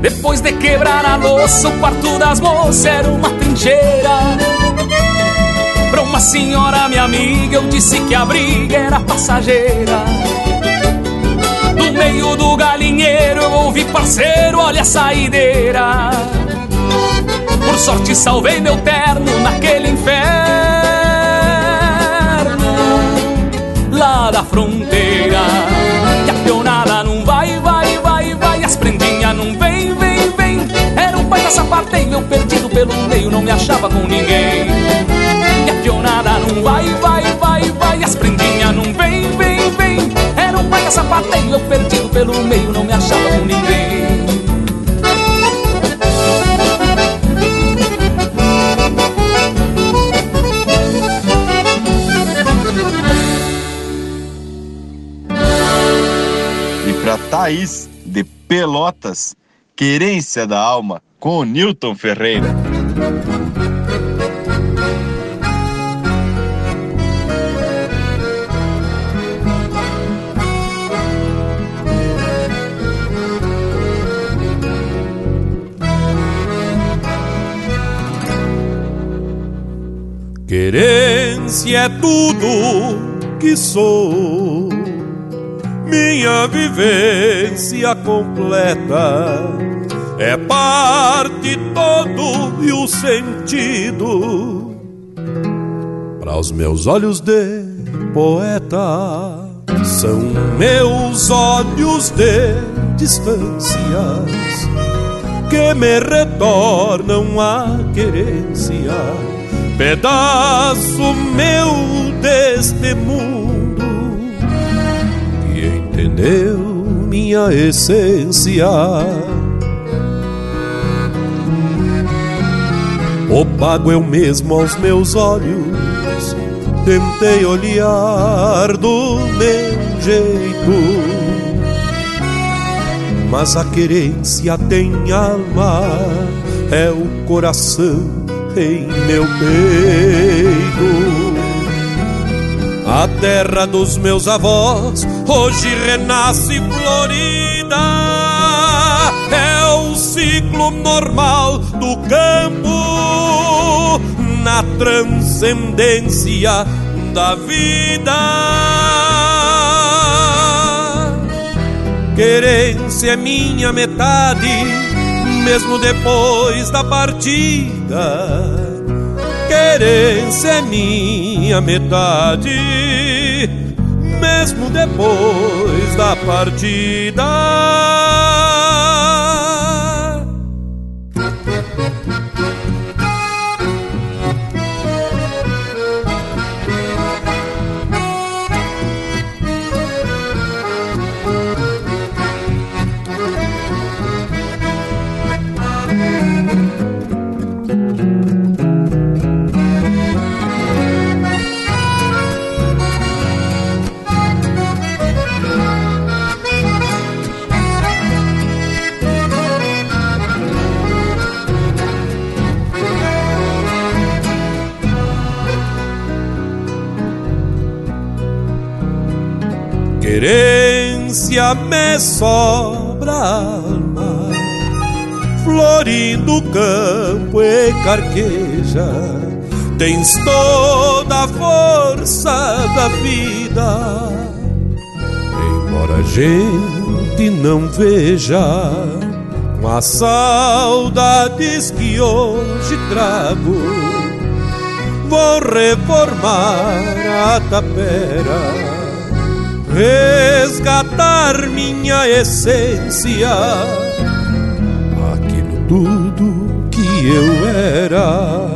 depois de quebrar a louça, o quarto das moças era uma trincheira. Pra uma senhora, minha amiga, eu disse que a briga era passageira. Meio do galinheiro eu ouvi, parceiro, olha a saideira. Por sorte salvei meu terno naquele inferno lá da fronteira. E a peonada não vai, vai, vai, vai, as prendinhas não vem, vem, vem. Era um baita sapateio, eu perdido pelo meio, não me achava com ninguém. E a pionada não vai, vai, Baita sapateio, eu perdido pelo meio, não me achava com ninguém. E pra Thaís, de Pelotas, Querência da Alma, com Newton Ferreira. Querência é tudo que sou, minha vivência completa é parte todo e o sentido para os meus olhos de poeta. São meus olhos de distâncias que me retornam a querência pedaço meu deste mundo que entendeu minha essência. O pago eu mesmo aos meus olhos, tentei olhar do meu jeito. mas a querência tem alma, é o coração em meu peito. A terra dos meus avós hoje renasce florida. É o ciclo normal do campo na transcendência da vida. Querência é minha metade, mesmo depois da partida querência é minha metade, mesmo depois da partida. Me sobra alma, florindo campo e carqueja, tens toda a força da vida. Embora a gente não veja com as saudades que hoje trago, vou reformar a tapera resgatar minha essência, aquilo tudo que eu era.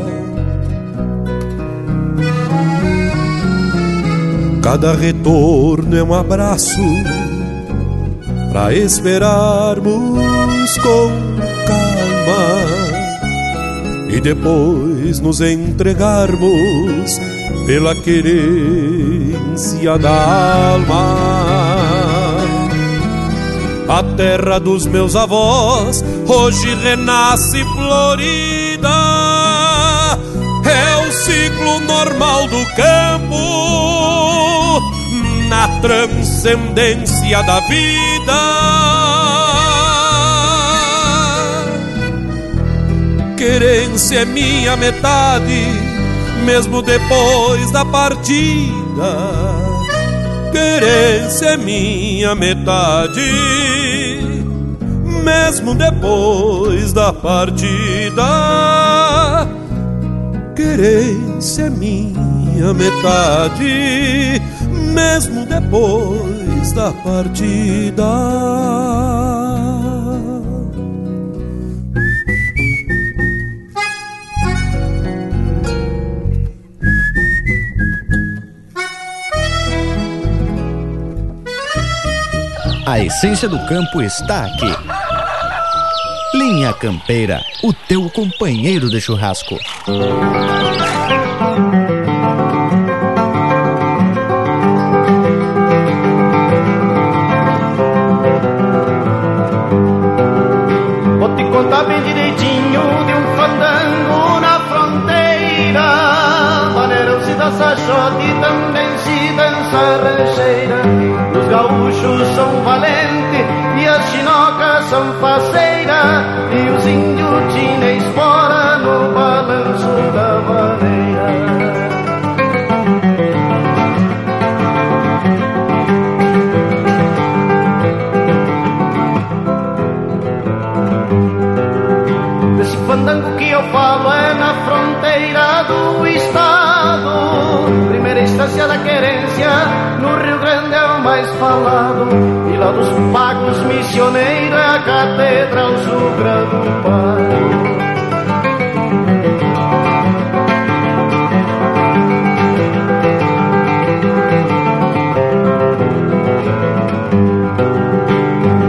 Cada retorno é um abraço para esperarmos com calma e depois nos entregarmos pela querência da alma. A terra dos meus avós hoje renasce florida. É o ciclo normal do campo na transcendência da vida. Querência é minha metade mesmo depois da partida. Querência é minha metade, mesmo depois da partida. Querência é minha metade, mesmo depois da partida. A essência do campo está aqui. Linha Campeira, o teu companheiro de churrasco. Vou te contar bem direitinho de um fandango na fronteira. Maneirão se dança shot também se dança rancheira gaúchos são valentes e falado E lá dos pagos missioneiros é a catedral sugra do Pai.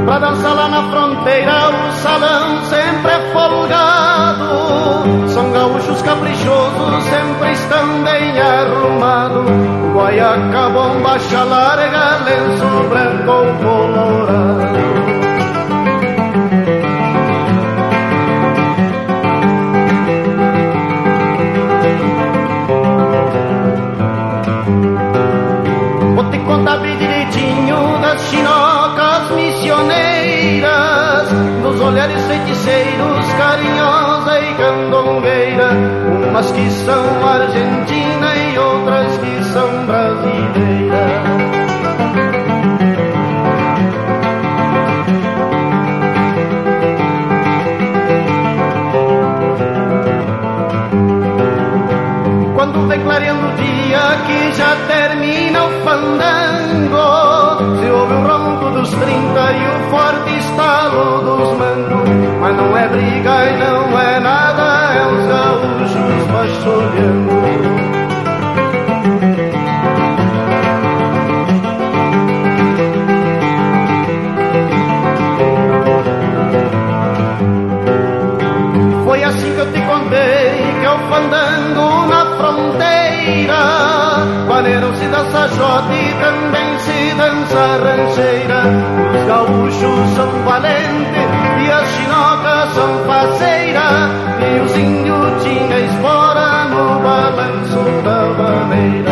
Pra dançar lá na fronteira o salão sempre é folgado. São gaúchos caprichosos, sempre estão bem arrumados. Guaiaca, bomba, larga, lenço branco colorado. Vou te contar bem direitinho das chinocas missioneiras, dos olhares feiticeiros, carinhosa e candombeira, umas que são argentinas se dança rancheira. Os gaúchos são valentes e as chinocas são faceiras. E os índios tinham espora no balanço da vaneira.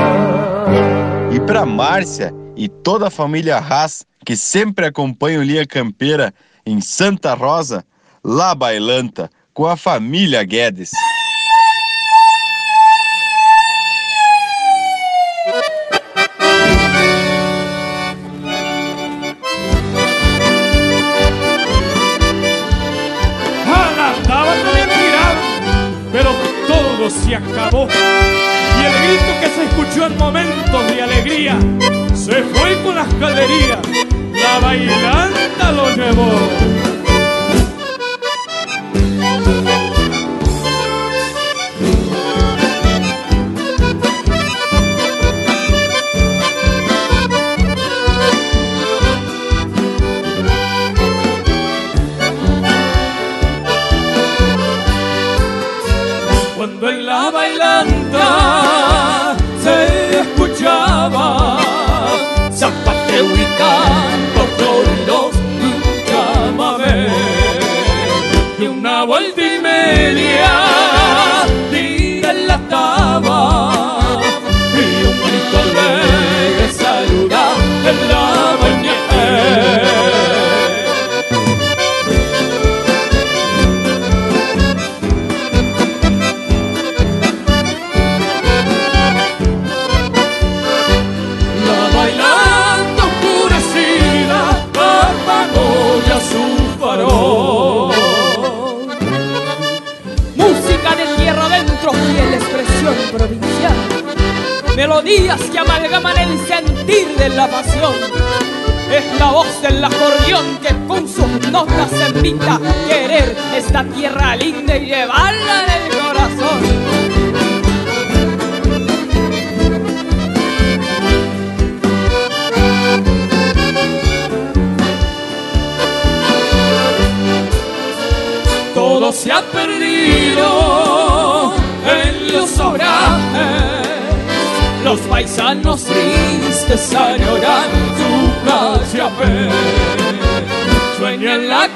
E pra Márcia e toda a família Haas, que sempre acompanha o Lia Campeira em Santa Rosa, lá bailanta, com a família Guedes. Acabó. Y el grito que se escuchó en momentos de alegría se fue con las calderías. La bailanta lo llevó. Tierra linda y llevarla en el corazón. Todo se ha perdido en los obrajes. Los paisanos tristes añoran su caciapé. Sueña en la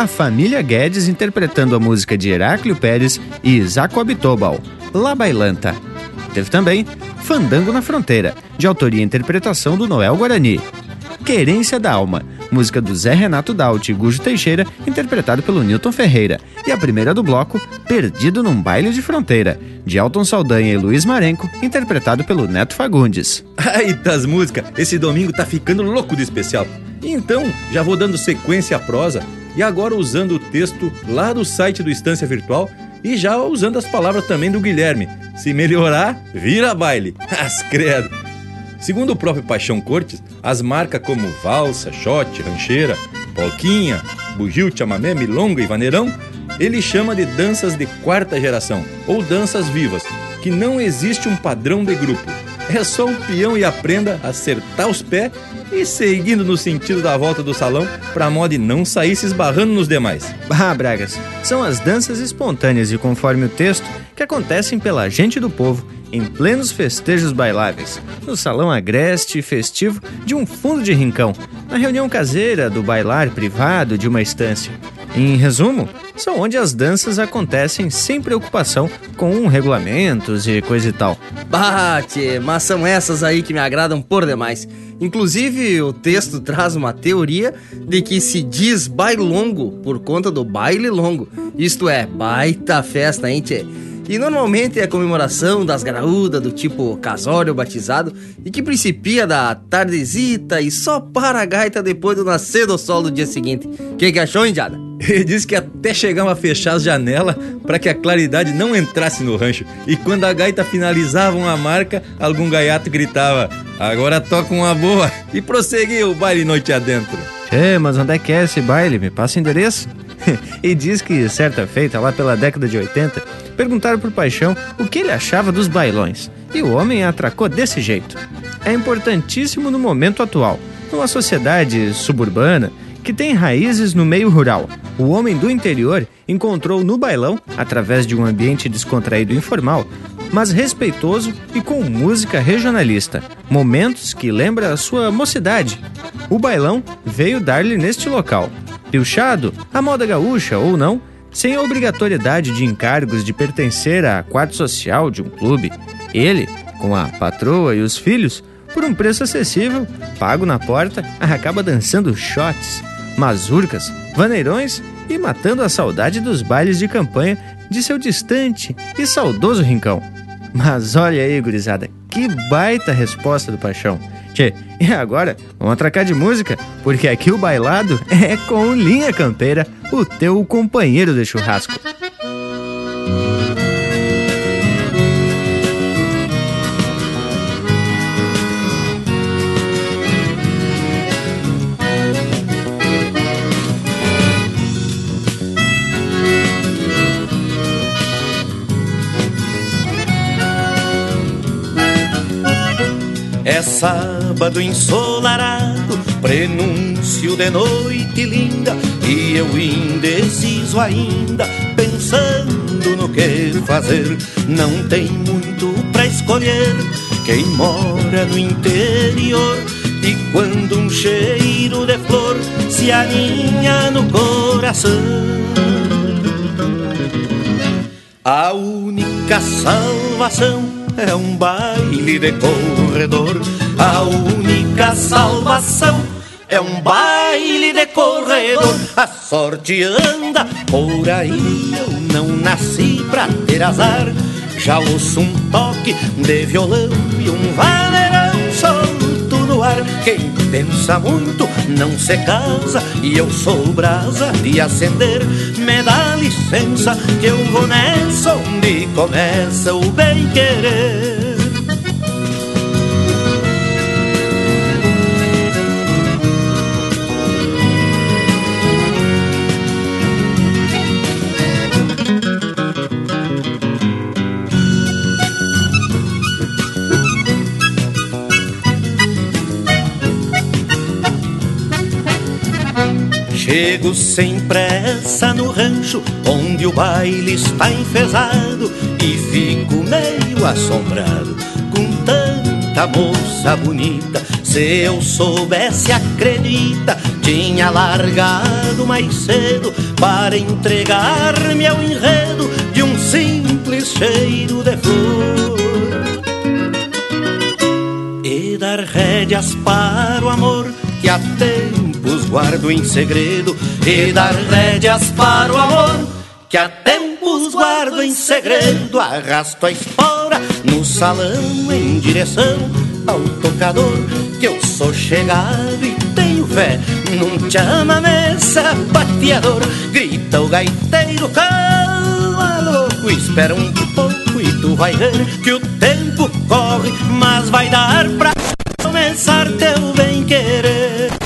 a família Guedes interpretando a música de Heráclio Pérez e Isaac Abitobal, La Bailanta. Teve também Fandango na Fronteira, de autoria e interpretação do Noel Guarani. Querência da Alma, música do Zé Renato Daut e Gujo Teixeira, interpretado pelo Newton Ferreira. E a primeira do bloco, Perdido num Baile de Fronteira, de Alton Saldanha e Luiz Marenco, interpretado pelo Neto Fagundes. Ai, das músicas, esse domingo tá ficando louco de especial. Então, já vou dando sequência à prosa e agora usando o texto lá do site do Estância Virtual e já usando as palavras também do Guilherme. Se melhorar, vira baile. As credo. Segundo o próprio Paixão Cortes, as marcas como valsa, shot, rancheira, polquinha, bugio, chamamé, milonga e vaneirão, ele chama de danças de quarta geração ou danças vivas, que não existe um padrão de grupo. é só o peão e a prenda acertar os pés e seguindo no sentido da volta do salão para modo de não sair se esbarrando nos demais. Ah, Bragas, são as danças espontâneas e conforme o texto que acontecem pela gente do povo em plenos festejos bailáveis, no salão agreste e festivo de um fundo de rincão, na reunião caseira do bailar privado de uma estância. Em resumo, são onde as danças acontecem sem preocupação com regulamentos e coisa e tal. Bate, mas são essas aí que me agradam por demais. Inclusive, o texto traz uma teoria de que se diz bailongo por conta do baile longo. Isto é, baita festa, hein, tchê? E normalmente é a comemoração das graúdas do tipo casório batizado e que principia da tardezita e só para a gaita depois do nascer do sol do dia seguinte. O que, que achou, Indiada? Ele disse que até chegava a fechar as janelas para que a claridade não entrasse no rancho. E quando a gaita finalizava uma marca, algum gaiato gritava: Agora toca uma boa! E prosseguiu o baile noite adentro. É, mas onde é que é esse baile? Me passa o endereço. e diz que, certa feita, lá pela década de 80, perguntaram pro Paixão o que ele achava dos bailões. E o homem atracou desse jeito. É importantíssimo no momento atual, numa sociedade suburbana que tem raízes no meio rural. O homem do interior encontrou no bailão, através de um ambiente descontraído e informal, mas respeitoso e com música regionalista, momentos que lembra a sua mocidade. O bailão veio dar-lhe neste local. Pilchado, a moda gaúcha ou não, sem a obrigatoriedade de encargos de pertencer à quarto social de um clube. Ele, com a patroa e os filhos, por um preço acessível, pago na porta, acaba dançando shots, mazurcas, vaneirões e matando a saudade dos bailes de campanha de seu distante e saudoso rincão. Mas olha aí, gurizada, que baita resposta do Paixão. Tchê, e agora vamos atracar de música, porque aqui o bailado é com Linha Campeira, o teu companheiro de churrasco. É sábado ensolarado, prenúncio de noite linda, e eu indeciso ainda, pensando no que fazer. Não tem muito pra escolher, quem mora no interior, e quando um cheiro de flor se aninha no coração. A única salvação é um baile de corredor. A única salvação é um baile de corredor. A sorte anda por aí, eu não nasci pra ter azar. Já ouço um toque de violão e um vaneirão Quem pensa muito não se casa e eu sou brasa de acender. Me dá licença que eu vou nessa onde começa o bem querer. Chego sem pressa no rancho onde o baile está enfesado e fico meio assombrado com tanta moça bonita. Se eu soubesse, acredita, tinha largado mais cedo para entregar-me ao enredo de um simples cheiro de flor e dar rédeas para o amor que tempos guardo em segredo e dar rédeas para o amor que há tempos guardo em segredo. Arrasto a espora no salão em direção ao tocador que eu sou chegado e tenho fé num chamamé pateador. Grita o gaiteiro, calma louco, espera um pouco e tu vai ver que o tempo corre, mas vai dar pra começar teu bem querer.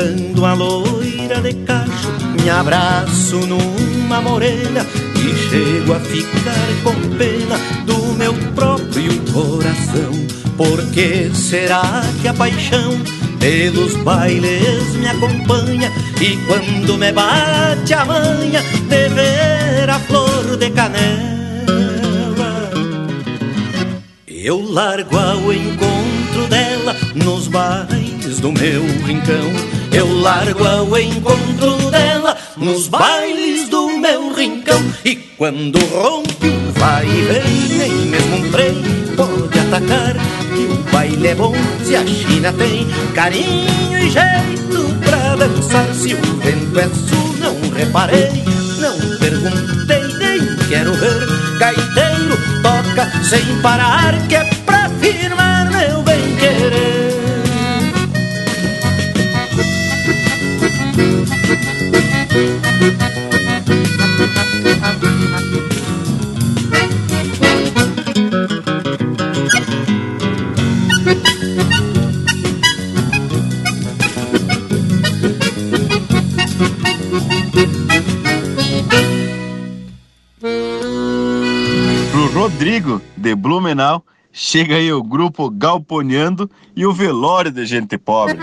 Buscando a loira de cacho Me abraço numa morena E chego a ficar com pena Do meu próprio coração. Por que será que a paixão pelos bailes me acompanha? E quando me bate a manha De ver a flor de canela Eu largo ao encontro dela Nos bailes do meu rincão Eu largo ao encontro dela Nos bailes do meu rincão. E quando rompe o vai e vem Nem mesmo um trem pode atacar. Que o baile é bom se a China tem Carinho e jeito pra dançar. Se o vento é sul não reparei Não perguntei nem quero ver. Gaiteiro toca sem parar Que é de Blumenau, chega aí o grupo Galponeando e o velório de gente pobre.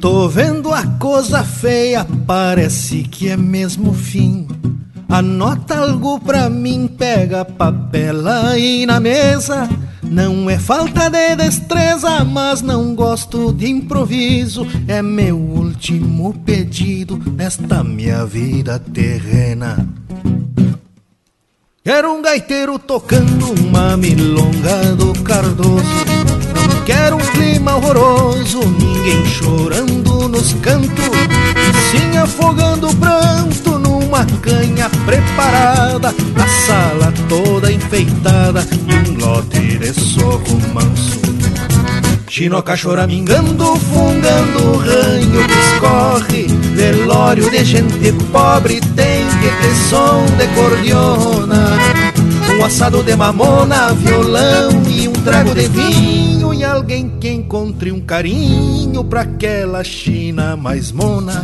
Tô vendo a coisa feia, parece que é mesmo fim. Anota algo pra mim, pega papel aí na mesa. Não é falta de destreza, mas não gosto de improviso. É meu último pedido nesta minha vida terrena. Quero um gaiteiro tocando uma milonga do Cardoso. Quero um clima horroroso, ninguém chorando nos cantos. Sim, afogando o pranto numa canha preparada. A sala toda enfeitada um lote de soco manso. Chinoca choramingando, fungando ranho que escorre Velório de gente pobre tem que ter som de cordiona Um assado de mamona, violão e um trago de vinho E alguém que encontre um carinho pra aquela China mais mona.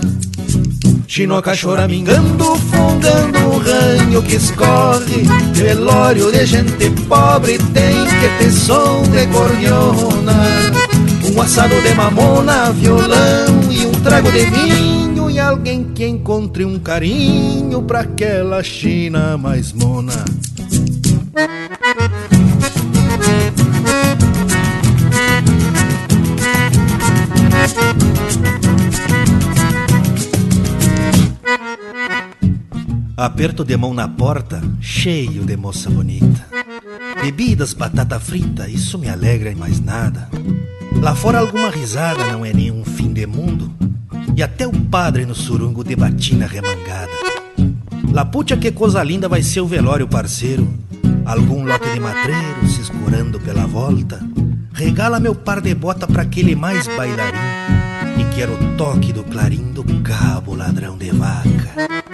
Chinoca choramingando, fungando o ranho que escorre Velório de gente pobre tem que ter som de cordiona um assado de mamona, violão e um trago de vinho E alguém que encontre um carinho pra aquela China mais mona Aperto de mão na porta, cheio de moça bonita. Bebidas, batata frita, isso me alegra e mais nada. Lá fora alguma risada não é nenhum fim de mundo. E até o padre no surungo de batina remangada. Lapucha que coisa linda vai ser o velório parceiro. Algum lote de matreiro se escorando pela volta. Regala meu par de bota pra aquele mais bailarim. E quero o toque do clarim do cabo ladrão de vaca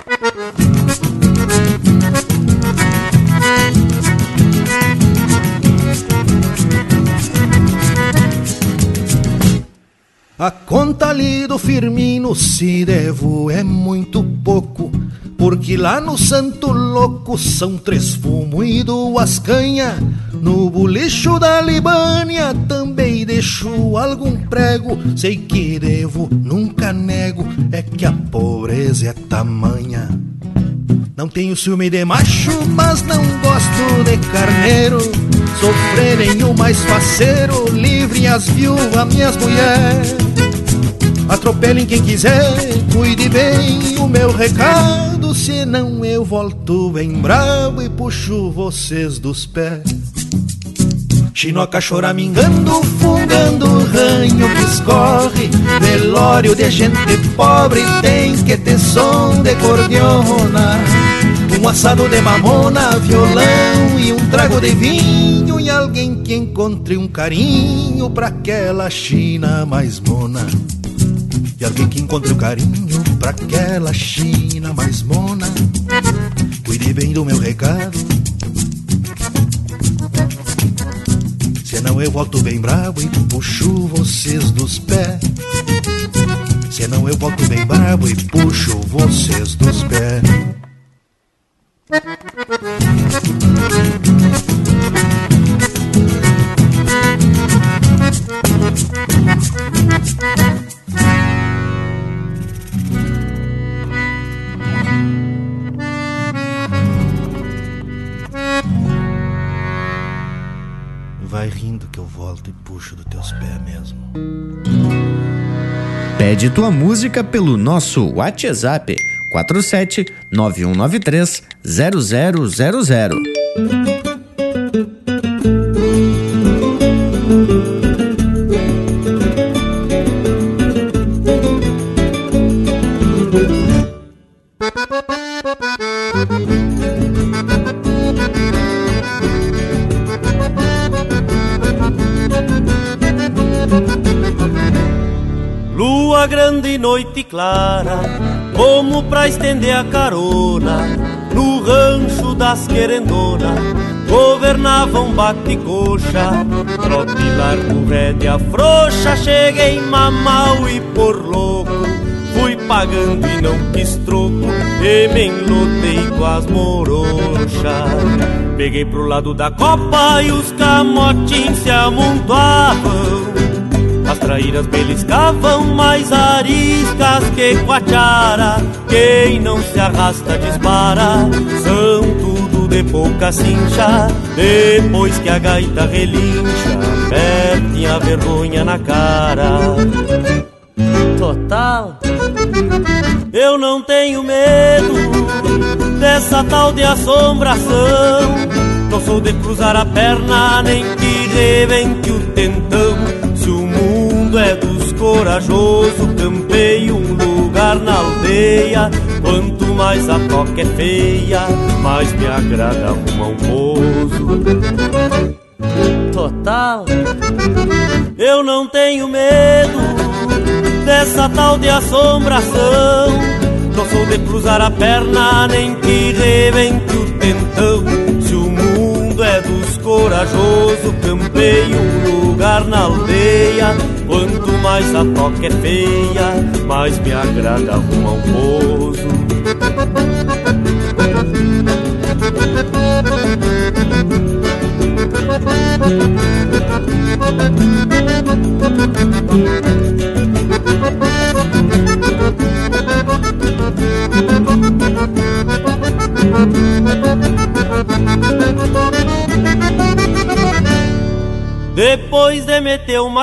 A conta ali do Firmino, se devo, é muito pouco. Porque lá no Santo Louco são três fumo e duas canha. No bolicho da Libânia também deixo algum prego. Sei que devo, nunca nego, é que a pobreza é tamanha. Não tenho ciúme de macho, mas não gosto de carneiro. Sofrerem o mais faceiro, livre as viúvas, minhas mulheres. Atropelem quem quiser, cuide bem o meu recado. Senão eu volto bem bravo e puxo vocês dos pés. Chinoca choramingando, fungando o ranho que escorre Velório de gente pobre tem que ter som de cordiona Um assado de mamona, violão e um trago de vinho E alguém que encontre um carinho pra aquela China mais mona E alguém que encontre um carinho pra aquela China mais mona Cuide bem do meu recado. Senão eu volto bem bravo e puxo vocês dos pés. Senão eu volto bem bravo e puxo vocês dos pés Vai rindo que eu volto e puxo dos teus pés mesmo. Pede tua música pelo nosso WhatsApp 47 9193 0000. Estender a carona, no rancho das querendonas, governava um bate-coxa, trote largo, rédea frouxa, cheguei mamal e por louco, fui pagando e não quis troco, e me enlotei com as morochas. Peguei pro lado da copa e os camotinhos se amontoavam. As traíras beliscavam mais ariscas que quachara Quem não se arrasta dispara. São tudo de pouca cincha. Depois que a gaita relincha Perde a vergonha na cara. Total. Eu não tenho medo Dessa tal de assombração. Não sou de cruzar a perna Nem que rebente o tentão dos corajosos, campeio um lugar na aldeia. Quanto mais a toca é feia, mais me agrada arrumar um. Total, eu não tenho medo dessa tal de assombração. Não sou de cruzar a perna, nem que rebente o tentão. Dos corajosos, campeio um lugar na aldeia. Quanto mais a toca é feia, mais me agrada arrumar um pouso.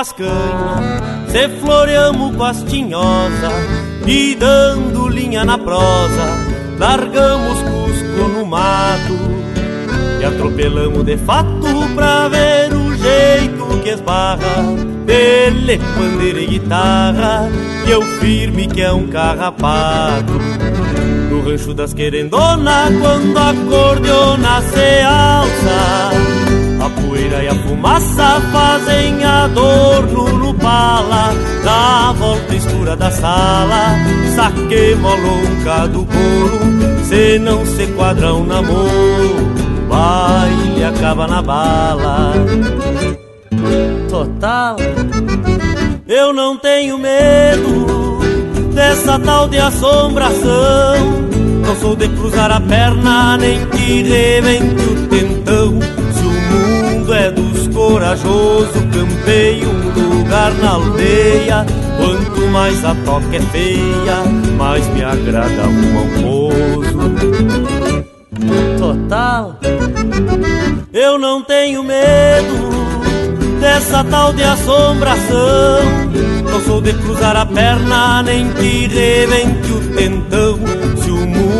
Umas canhas, se floreamos com as tinhosas e dando linha na prosa, largamos Cusco no mato e atropelamos de fato pra ver o jeito que esbarra dele, pandeira e guitarra, e eu firme que é um carrapato. No rancho das querendonas, quando a cordiona se alça, poeira e a fumaça fazem adorno no pala. Da volta escura da sala Saque molonca do couro Se não se quadra um namoro Baile acaba na bala. Total. Eu não tenho medo Dessa tal de assombração. Não sou de cruzar a perna Nem que rebente o tentão é dos corajosos, campeio um lugar na aldeia. Quanto mais a toca é feia, mais me agrada um almoço. Total, eu não tenho medo dessa tal de assombração. Não sou de cruzar a perna, nem que rebente o tentão.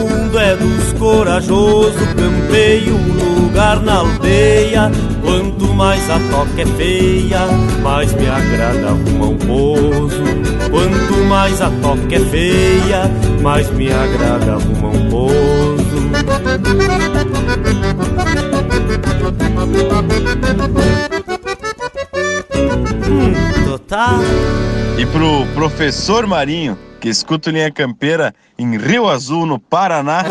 Mundo é dos corajosos, campeio um lugar na aldeia. Quanto mais a toca é feia, mais me agrada arrumar um pouso. Quanto mais a toca é feia, mais me agrada arrumar um pouso. Hum, total. E pro professor Marinho, que escuta o Linha Campeira em Rio Azul, no Paraná.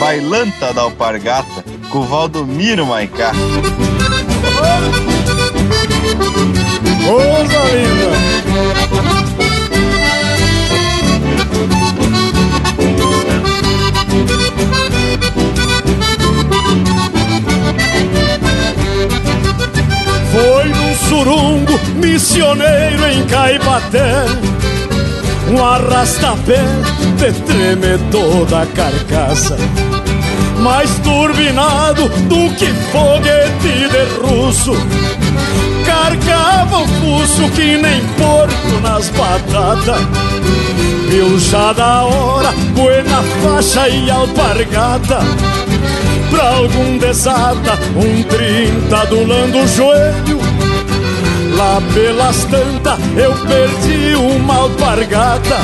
Bailanta da Alpargata, com Valdomiro Maicá. Coisa linda! Foi num surungo missioneiro em Caipaté Um arrastapé de treme toda a carcaça Mais turbinado do que foguete de russo. Carcava o pulso que nem porco nas batatas. Viu já da hora, buena faixa e alpargata. Pra algum desata, um trinta adulando o joelho Lá pelas tantas eu perdi uma alpargata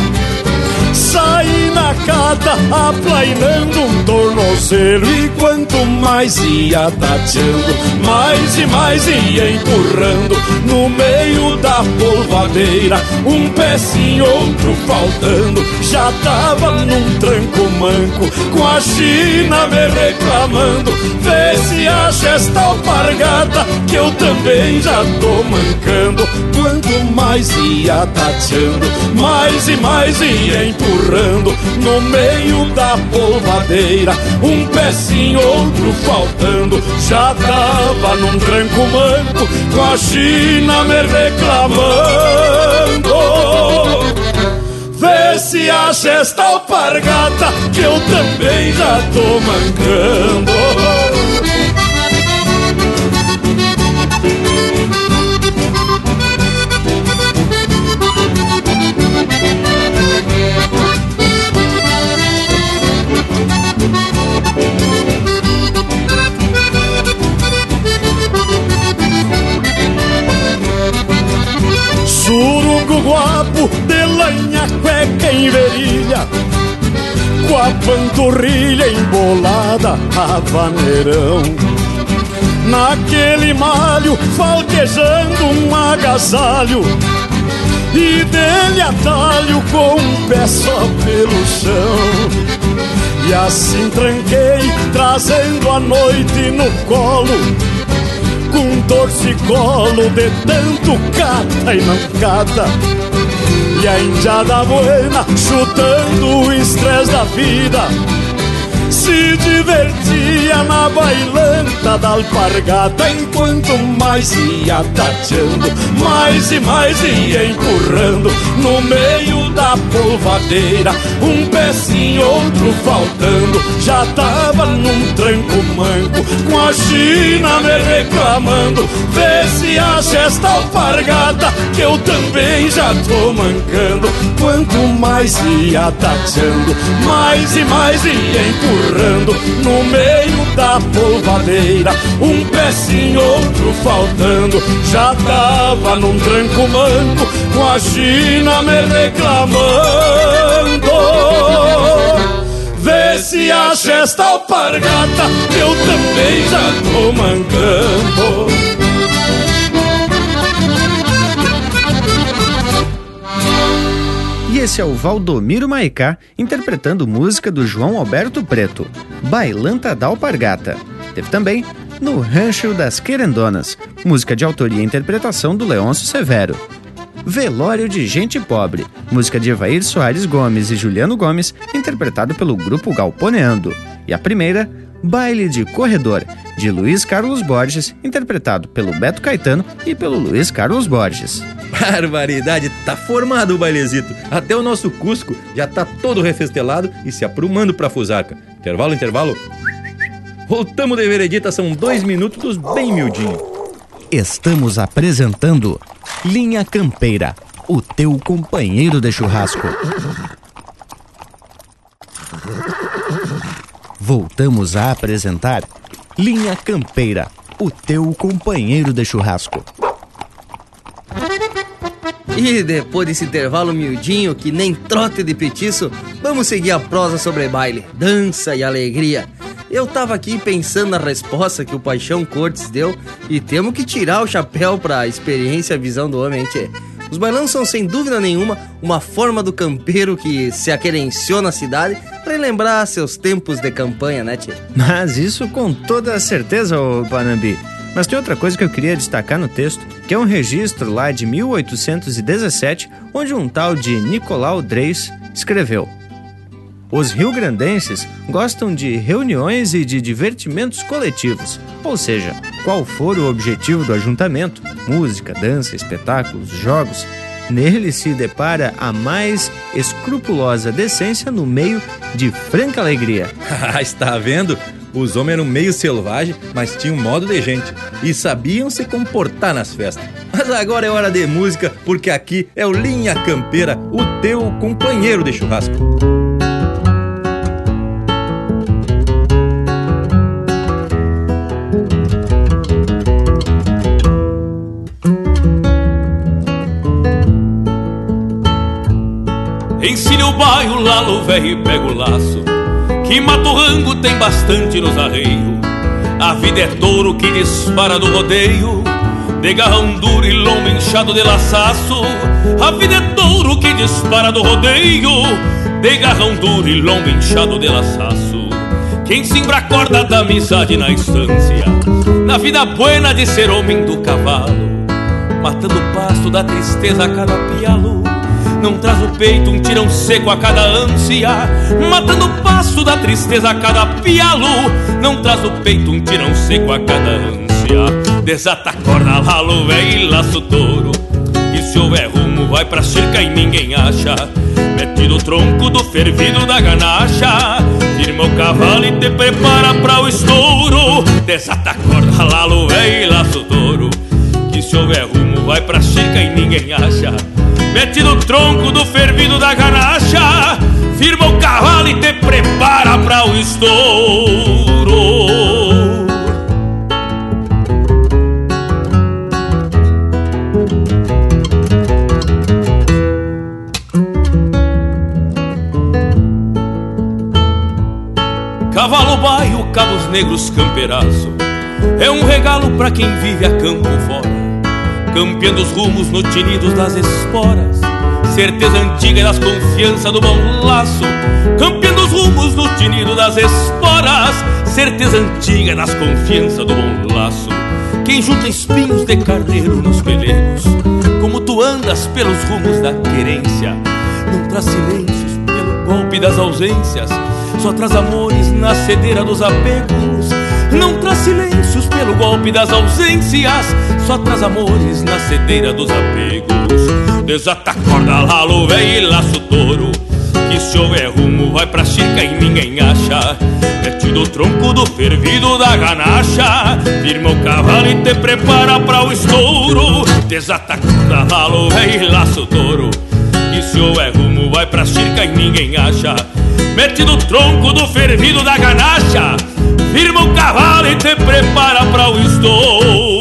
Saí na cata aplainando um tornozelo. E quanto mais ia tateando, mais e mais ia empurrando. No meio da polvadeira, um pezinho, outro faltando. Já tava num tranco manco, com a China me reclamando. Vê se acha esta alpargata, que eu também já tô mancando. Quanto mais ia tateando, mais e mais ia empurrando no meio da polvadeira, um pezinho, outro faltando. Já tava num tranco manco, com a China me reclamando. Vê se acha esta alpargata, que eu também já tô mancando. Surungo guapo de lanha cueca em verilha Com a panturrilha embolada a vaneirão. Naquele malho falquejando um agasalho E dele atalho com um pé só pelo chão. E assim tranquei, trazendo a noite no colo. Com torcicolo de tanto cata e não cata. E a indiada buena chutando o estresse da vida se divertia na bailanta da alpargata Enquanto mais ia tateando, mais e mais ia empurrando No meio da polvadeira, um pezinho, outro faltando Já tava num tranco manco, com a China me reclamando Vê se acha esta alpargata, que eu também já tô mancando Quanto mais ia tateando, mais e mais ia empurrando no meio da polvadeira, um pezinho, outro faltando. Já tava num tranco manco, com a China me reclamando. Vê se acha esta alpargata, eu também já tô mancando. Esse é o Valdomiro Maicá interpretando música do João Alberto Preto, Bailanta da Alpargata. Teve também No Rancho das Querendonas, música de autoria e interpretação do Leôncio Severo. Velório de Gente Pobre, música de Evair Soares Gomes e Juliano Gomes, interpretado pelo grupo Galponeando. E a primeira, Baile de Corredor, de Luiz Carlos Borges, interpretado pelo Beto Caetano e pelo Luiz Carlos Borges. Barbaridade, tá formado o bailezito. Até o nosso Cusco já tá todo refestelado e se aprumando pra Fusarca. Intervalo, intervalo. Voltamos de veredita, são dois minutos bem miudinho. Estamos apresentando Linha Campeira, o teu companheiro de churrasco. Voltamos a apresentar Linha Campeira, o teu companheiro de churrasco. E depois desse intervalo miudinho, que nem trote de petiço, vamos seguir a prosa sobre baile, dança e alegria. Eu tava aqui pensando na resposta que o Paixão Cortes deu e temos que tirar o chapéu pra experiência e visão do homem, hein, tchê? Os bailão são, sem dúvida nenhuma, uma forma do campeiro que se aquerenciou na cidade para lembrar seus tempos de campanha, né, tchê? Mas isso com toda certeza, ô Panambi. Mas tem outra coisa que eu queria destacar no texto, que é um registro lá de 1817, onde um tal de Nicolau Dreis escreveu: Os rio-grandenses gostam de reuniões e de divertimentos coletivos, ou seja, qual for o objetivo do ajuntamento, música, dança, espetáculos, jogos, nele se depara a mais escrupulosa decência no meio de franca alegria. Está vendo? Os homens eram meio selvagens, mas tinham modo de gente e sabiam se comportar nas festas. Mas agora é hora de música, porque aqui é o Linha Campeira, o teu companheiro de churrasco. Ensine o bairro, lalo velho e pega o laço Que mato rango tem bastante nos arreios. A vida é touro que dispara do rodeio De garrão duro e lombo inchado de laçaço. A vida é touro que dispara do rodeio De garrão duro e lombo inchado de laçaço. Quem simbra a corda da amizade na estância Na vida buena de ser homem do cavalo Matando o pasto da tristeza a cada pialo não traz o peito um tirão seco a cada ânsia Matando o passo da tristeza a cada pialo. Não traz o peito um tirão seco a cada ânsia Desata a corda, lalo, véi e laço touro. E se houver rumo vai pra cerca e ninguém acha. Mete no tronco do fervido da ganacha Firma o cavalo e te prepara pra o estouro. Desata a corda, lalo, véi e laço touro. Que se houver rumo vai pra cerca e ninguém acha Mete no tronco do fervido da ganacha Firma o cavalo e te prepara para o estouro. Cavalo baio, cabos negros, campeiraço. É um regalo para quem vive a campo fora campeando os rumos no tinidos das esporas. Certeza antiga das confiança do bom laço, campeando os rumos no tinido das esporas. Certeza antiga das confiança do bom laço. Quem junta espinhos de carneiro nos pelegos, como tu andas pelos rumos da querência, não traz silêncios pelo golpe das ausências, só traz amores na cedeira dos apegos. Não traz silêncios pelo golpe das ausências, só traz amores na cedeira dos apegos. Desata a corda, lalo, véi e laço touro. Que se houver rumo, vai pra circa e ninguém acha. Mete do tronco do fervido da ganacha. Firma o cavalo e te prepara pra o estouro. Desata a corda, lalo, véi e laço touro. Que se houver rumo, vai pra circa e ninguém acha. Mete no tronco do fervido da ganacha Firma o cavalo e te prepara para o estouro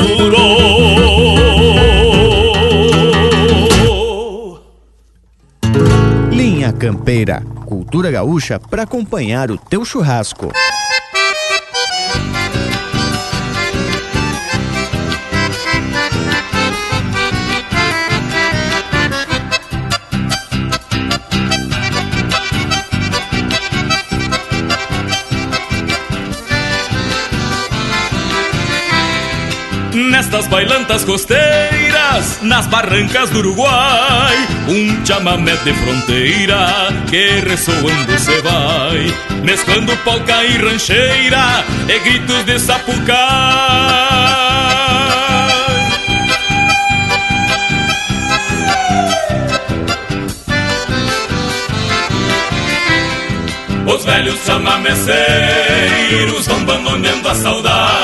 Linha Campeira, cultura gaúcha para acompanhar o teu churrasco. Nestas bailantas costeiras, nas barrancas do Uruguai, um chamamé de fronteira que ressoando se vai, mesclando polca e rancheira e gritos de sapucai. Os velhos chamameceiros vão abandonando a saudade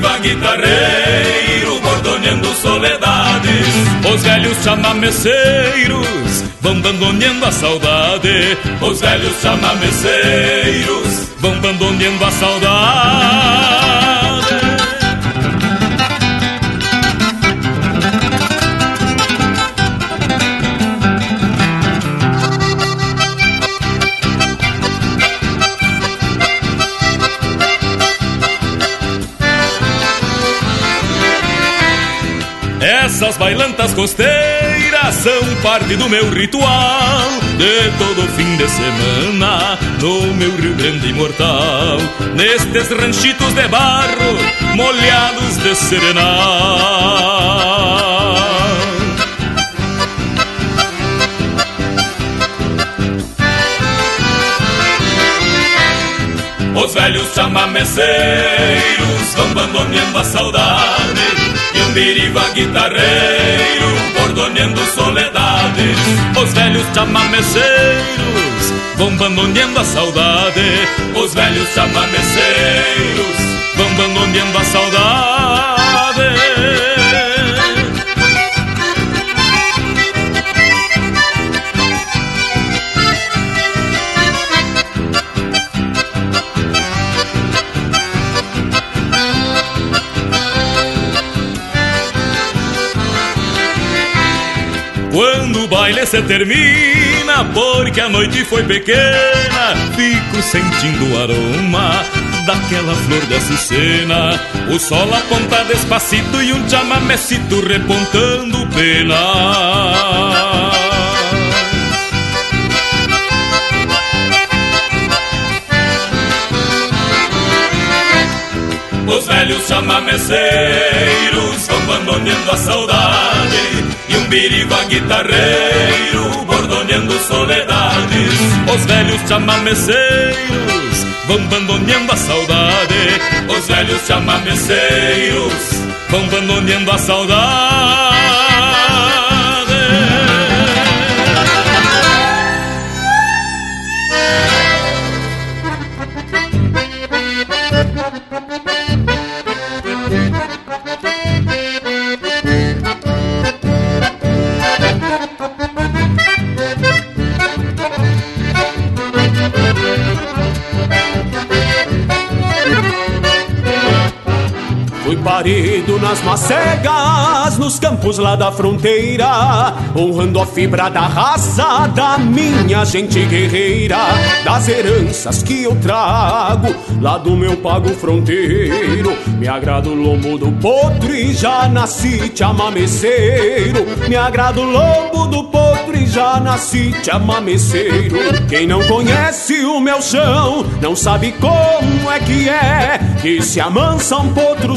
biriba guitarreiro bordoneando soledades. Os velhos chamameceiros vão abandoneando a saudade. Os velhos chamameceiros vão abandoneando a saudade. Bailantas costeiras são parte do meu ritual De todo fim de semana no meu Rio Grande imortal. Nestes ranchitos de barro molhados de serenal. Os velhos chamameceiros vão abandoneando a saudade E um biriva guitarreiro bordoneando soledade Os velhos chamameceiros vão abandoneando a saudade. Os velhos chamameceiros vão abandoneando a saudade baile se termina, porque a noite foi pequena, fico sentindo o aroma daquela flor de açucena. O sol aponta despacito e um chamamecito repontando pena. Os velhos chamameceiros vão abandoneando a saudade. E um biriba guitarreiro bordoneando soledades. Os velhos chamameceiros vão abandoneando a saudade. Os velhos chamameceiros vão abandoneando a saudade parido nas macegas, nos campos lá da fronteira, honrando a fibra da raça da minha gente guerreira, das heranças que eu trago lá do meu pago fronteiro. Me agrada o lombo do potro e já nasci chamameceiro. Me agrada o lombo do potro e já nasci chamameceiro. Quem não conhece o meu chão não sabe como é que é que se amansa um potro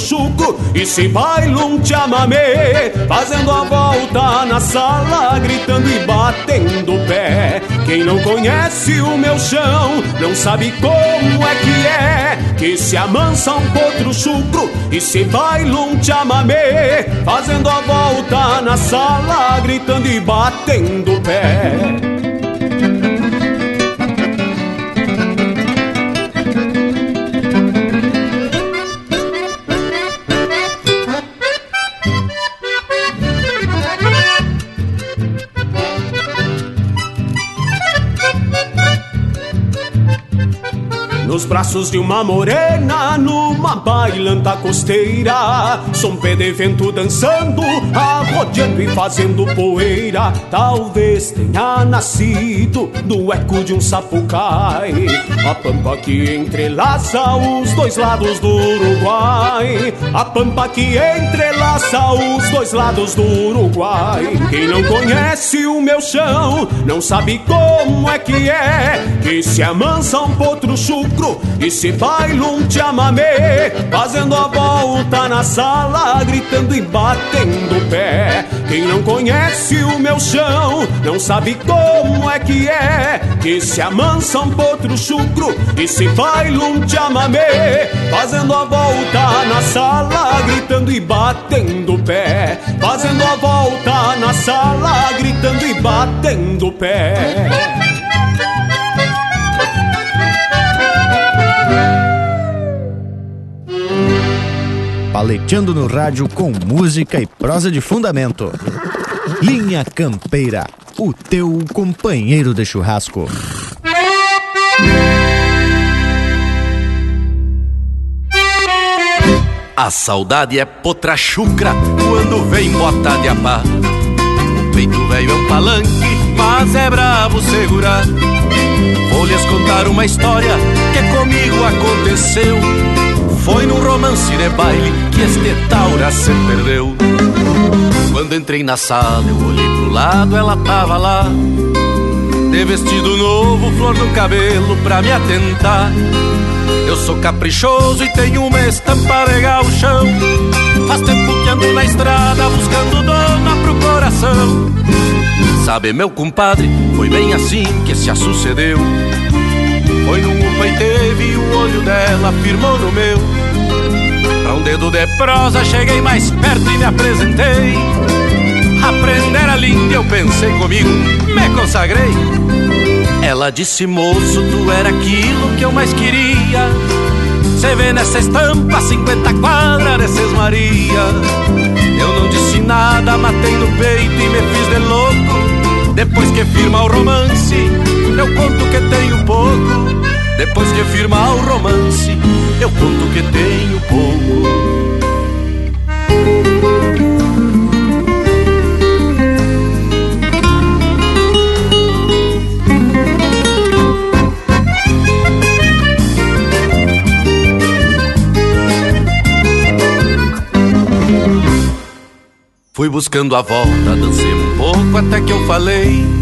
e se baila um chamamé, fazendo a volta na sala, gritando e batendo o pé. Quem não conhece o meu chão não sabe como é que é que se amansa um potro chucro e se baila um chamamé, fazendo a volta na sala, gritando e batendo o pé. Braços de uma morena, numa bailanta costeira, som pé de vento dançando, arrodeando e fazendo poeira. Talvez tenha nascido do eco de um sapucai, a pampa que entrelaça os dois lados do Uruguai. A pampa que entrelaça os dois lados do Uruguai. Quem não conhece o meu chão, não sabe como é que é que se amansa um potro chucro e se baila um chamamé, fazendo a volta na sala, gritando e batendo o pé. Quem não conhece o meu chão, não sabe como é que é, que se amansa um potro chucro e se baila um chamamé, fazendo a volta na sala, gritando e batendo o pé. Fazendo a volta na sala, gritando e batendo o pé. Paleteando no rádio com música e prosa de fundamento. Linha Campeira, o teu companheiro de churrasco. A saudade é potrachucra quando vem bota de apá. O peito velho é um palanque, mas é bravo segurar. Vou lhes contar uma história que comigo aconteceu foi num romance de baile que este taura se perdeu. Quando entrei na sala, eu olhei pro lado, ela tava lá. De vestido novo, flor no cabelo pra me atentar. Eu sou caprichoso e tenho uma estampa legal chão. Faz tempo que ando na estrada buscando dona pro coração. Sabe, meu compadre, foi bem assim que se sucedeu. Foi num upa e teve o olho dela firmou no meu. Pra um dedo de prosa cheguei mais perto e me apresentei. Aprender a língua eu pensei comigo, me consagrei. Ela disse, moço, tu era aquilo que eu mais queria. Cê vê nessa estampa 50 quadras de Maria. Eu não disse nada, matei no peito e me fiz de louco. Depois que firma o romance, Depois que firma o romance, eu conto que tenho pouco. Fui buscando a volta, dancei um pouco até que eu falei.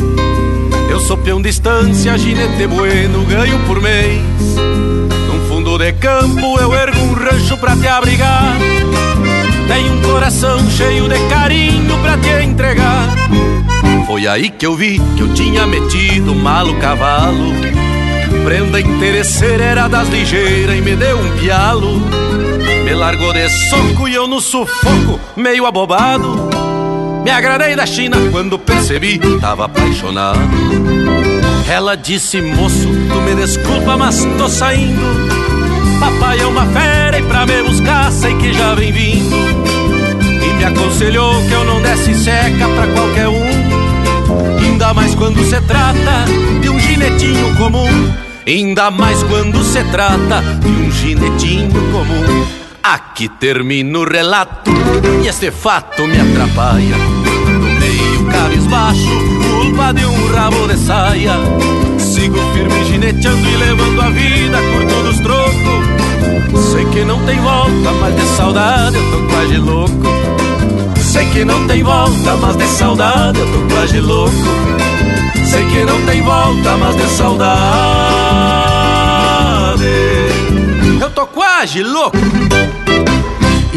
Eu sou peão distância, ginete bueno, ganho por mês. Num fundo de campo eu ergo um rancho pra te abrigar. Tenho um coração cheio de carinho pra te entregar. Foi aí que eu vi que eu tinha metido malo cavalo. Prenda interesseira era das ligeiras e me deu um pialo. Me largou de soco e eu no sufoco, meio abobado. Me agradei da China quando percebi, tava apaixonado. Ela disse, moço, tu me desculpa, mas tô saindo. Papai é uma fera e pra me buscar sei que já vem vindo. E me aconselhou que eu não desse seca pra qualquer um. Ainda mais quando se trata de um ginetinho comum. Ainda mais quando se trata de um ginetinho comum. Aqui termina o relato e este fato me atrapalha. Meio cabisbaixo, culpa de um rabo de saia. Sigo firme gineteando e levando a vida curto dos trocos. Sei que não tem volta, mas de saudade eu tô quase louco. Sei que não tem volta, mas de saudade eu tô quase louco. Sei que não tem volta, mas de saudade eu tô quase louco.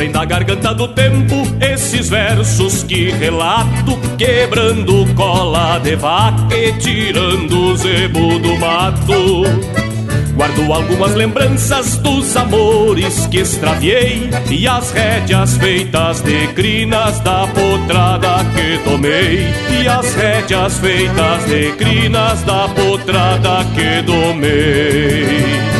Vem da garganta do tempo esses versos que relato, quebrando cola de vaca e tirando o zebo do mato. Guardo algumas lembranças dos amores que extraviei e as rédeas feitas de crinas da potrada que tomei. E as rédeas feitas de crinas da potrada que domei.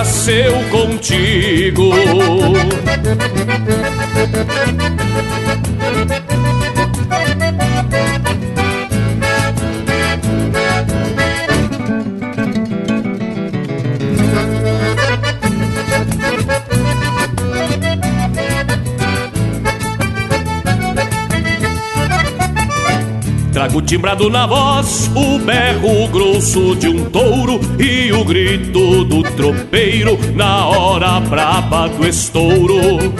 nasceu contigo. Trago timbrado na voz o berro grosso de um touro e o grito do tropeiro na hora braba do estouro.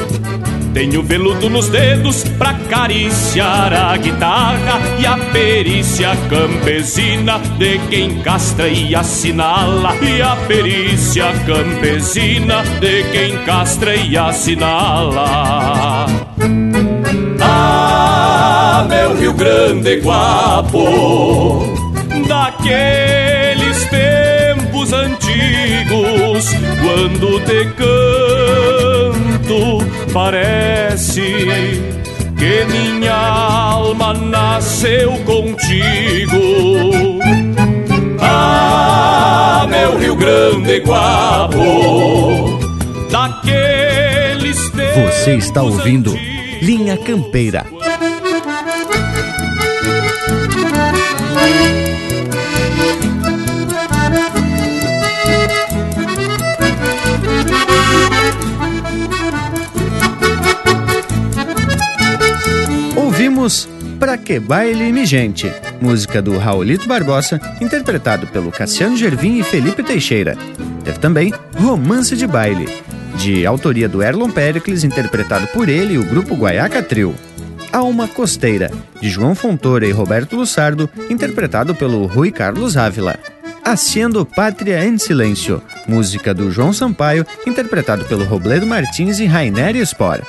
Tenho veludo nos dedos pra acariciar a guitarra e a perícia campesina de quem castra e assinala. E a perícia campesina de quem castra e assinala. Meu Rio Grande guapo, daqueles tempos antigos, quando te canto, parece que minha alma nasceu contigo. Ah, meu Rio Grande guapo, daqueles tempos Você está ouvindo Linha Campeira. Ouvimos Pra Que Baile Me Gente, música do Raulito Barbosa, interpretado pelo Cassiano Gervin e Felipe Teixeira. Teve também Romance de Baile, de autoria do Erlon Pericles, interpretado por ele e o grupo Guaiaca Trio. Alma Costeira, de João Fontoura e Roberto Lussardo, interpretado pelo Rui Carlos Ávila. Haciendo Pátria em Silêncio, música do João Sampaio, interpretado pelo Robledo Martins e Rainer Spor.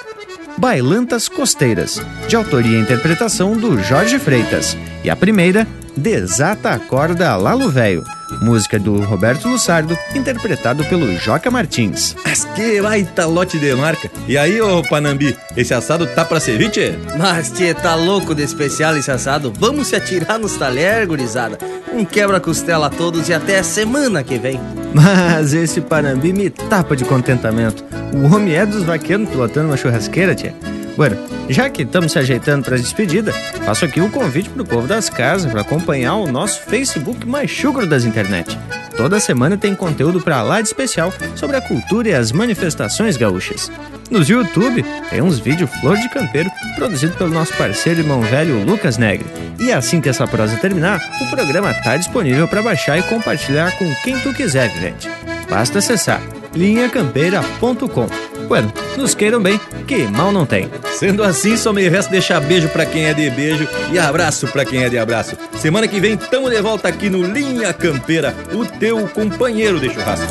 Bailantas Costeiras, de autoria e interpretação do Jorge Freitas. E a primeira, Desata a Corda Lalo Velho, música do Roberto Lussardo, interpretado pelo Joca Martins. Mas que baita lote de marca. E aí, ô Panambi, esse assado tá pra servir, tchê? Mas, tchê, tá louco de especial esse assado? Vamos se atirar nos talher, gurizada. Um quebra-costela a todos e até semana que vem. Mas esse Panambi me tapa de contentamento. O homem é dos vaqueiros pilotando uma churrasqueira, tia. Bueno, já que estamos se ajeitando para a despedida, faço aqui o um convite pro povo das casas para acompanhar o nosso Facebook mais chucro das internet. Toda semana tem conteúdo para lá de especial sobre a cultura e as manifestações gaúchas. No YouTube tem uns vídeos flor de campeiro produzido pelo nosso parceiro irmão velho Lucas Negre. E assim que essa prosa terminar, o programa tá disponível para baixar e compartilhar com quem tu quiser, gente. Basta acessar linhacampeira.com. Bueno, nos queiram bem, que mal não tem. Sendo assim, só me resta deixar beijo pra quem é de beijo e abraço pra quem é de abraço. Semana que vem, tamo de volta aqui no Linha Campeira, o teu companheiro de churrasco.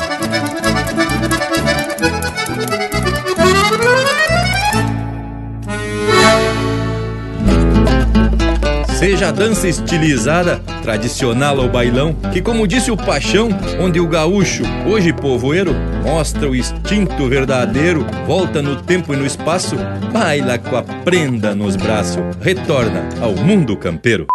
Seja a dança estilizada, tradicional ou bailão, que como disse o Paixão, onde o gaúcho, hoje povoeiro, mostra o instinto verdadeiro, volta no tempo e no espaço, baila com a prenda nos braços, retorna ao mundo campeiro.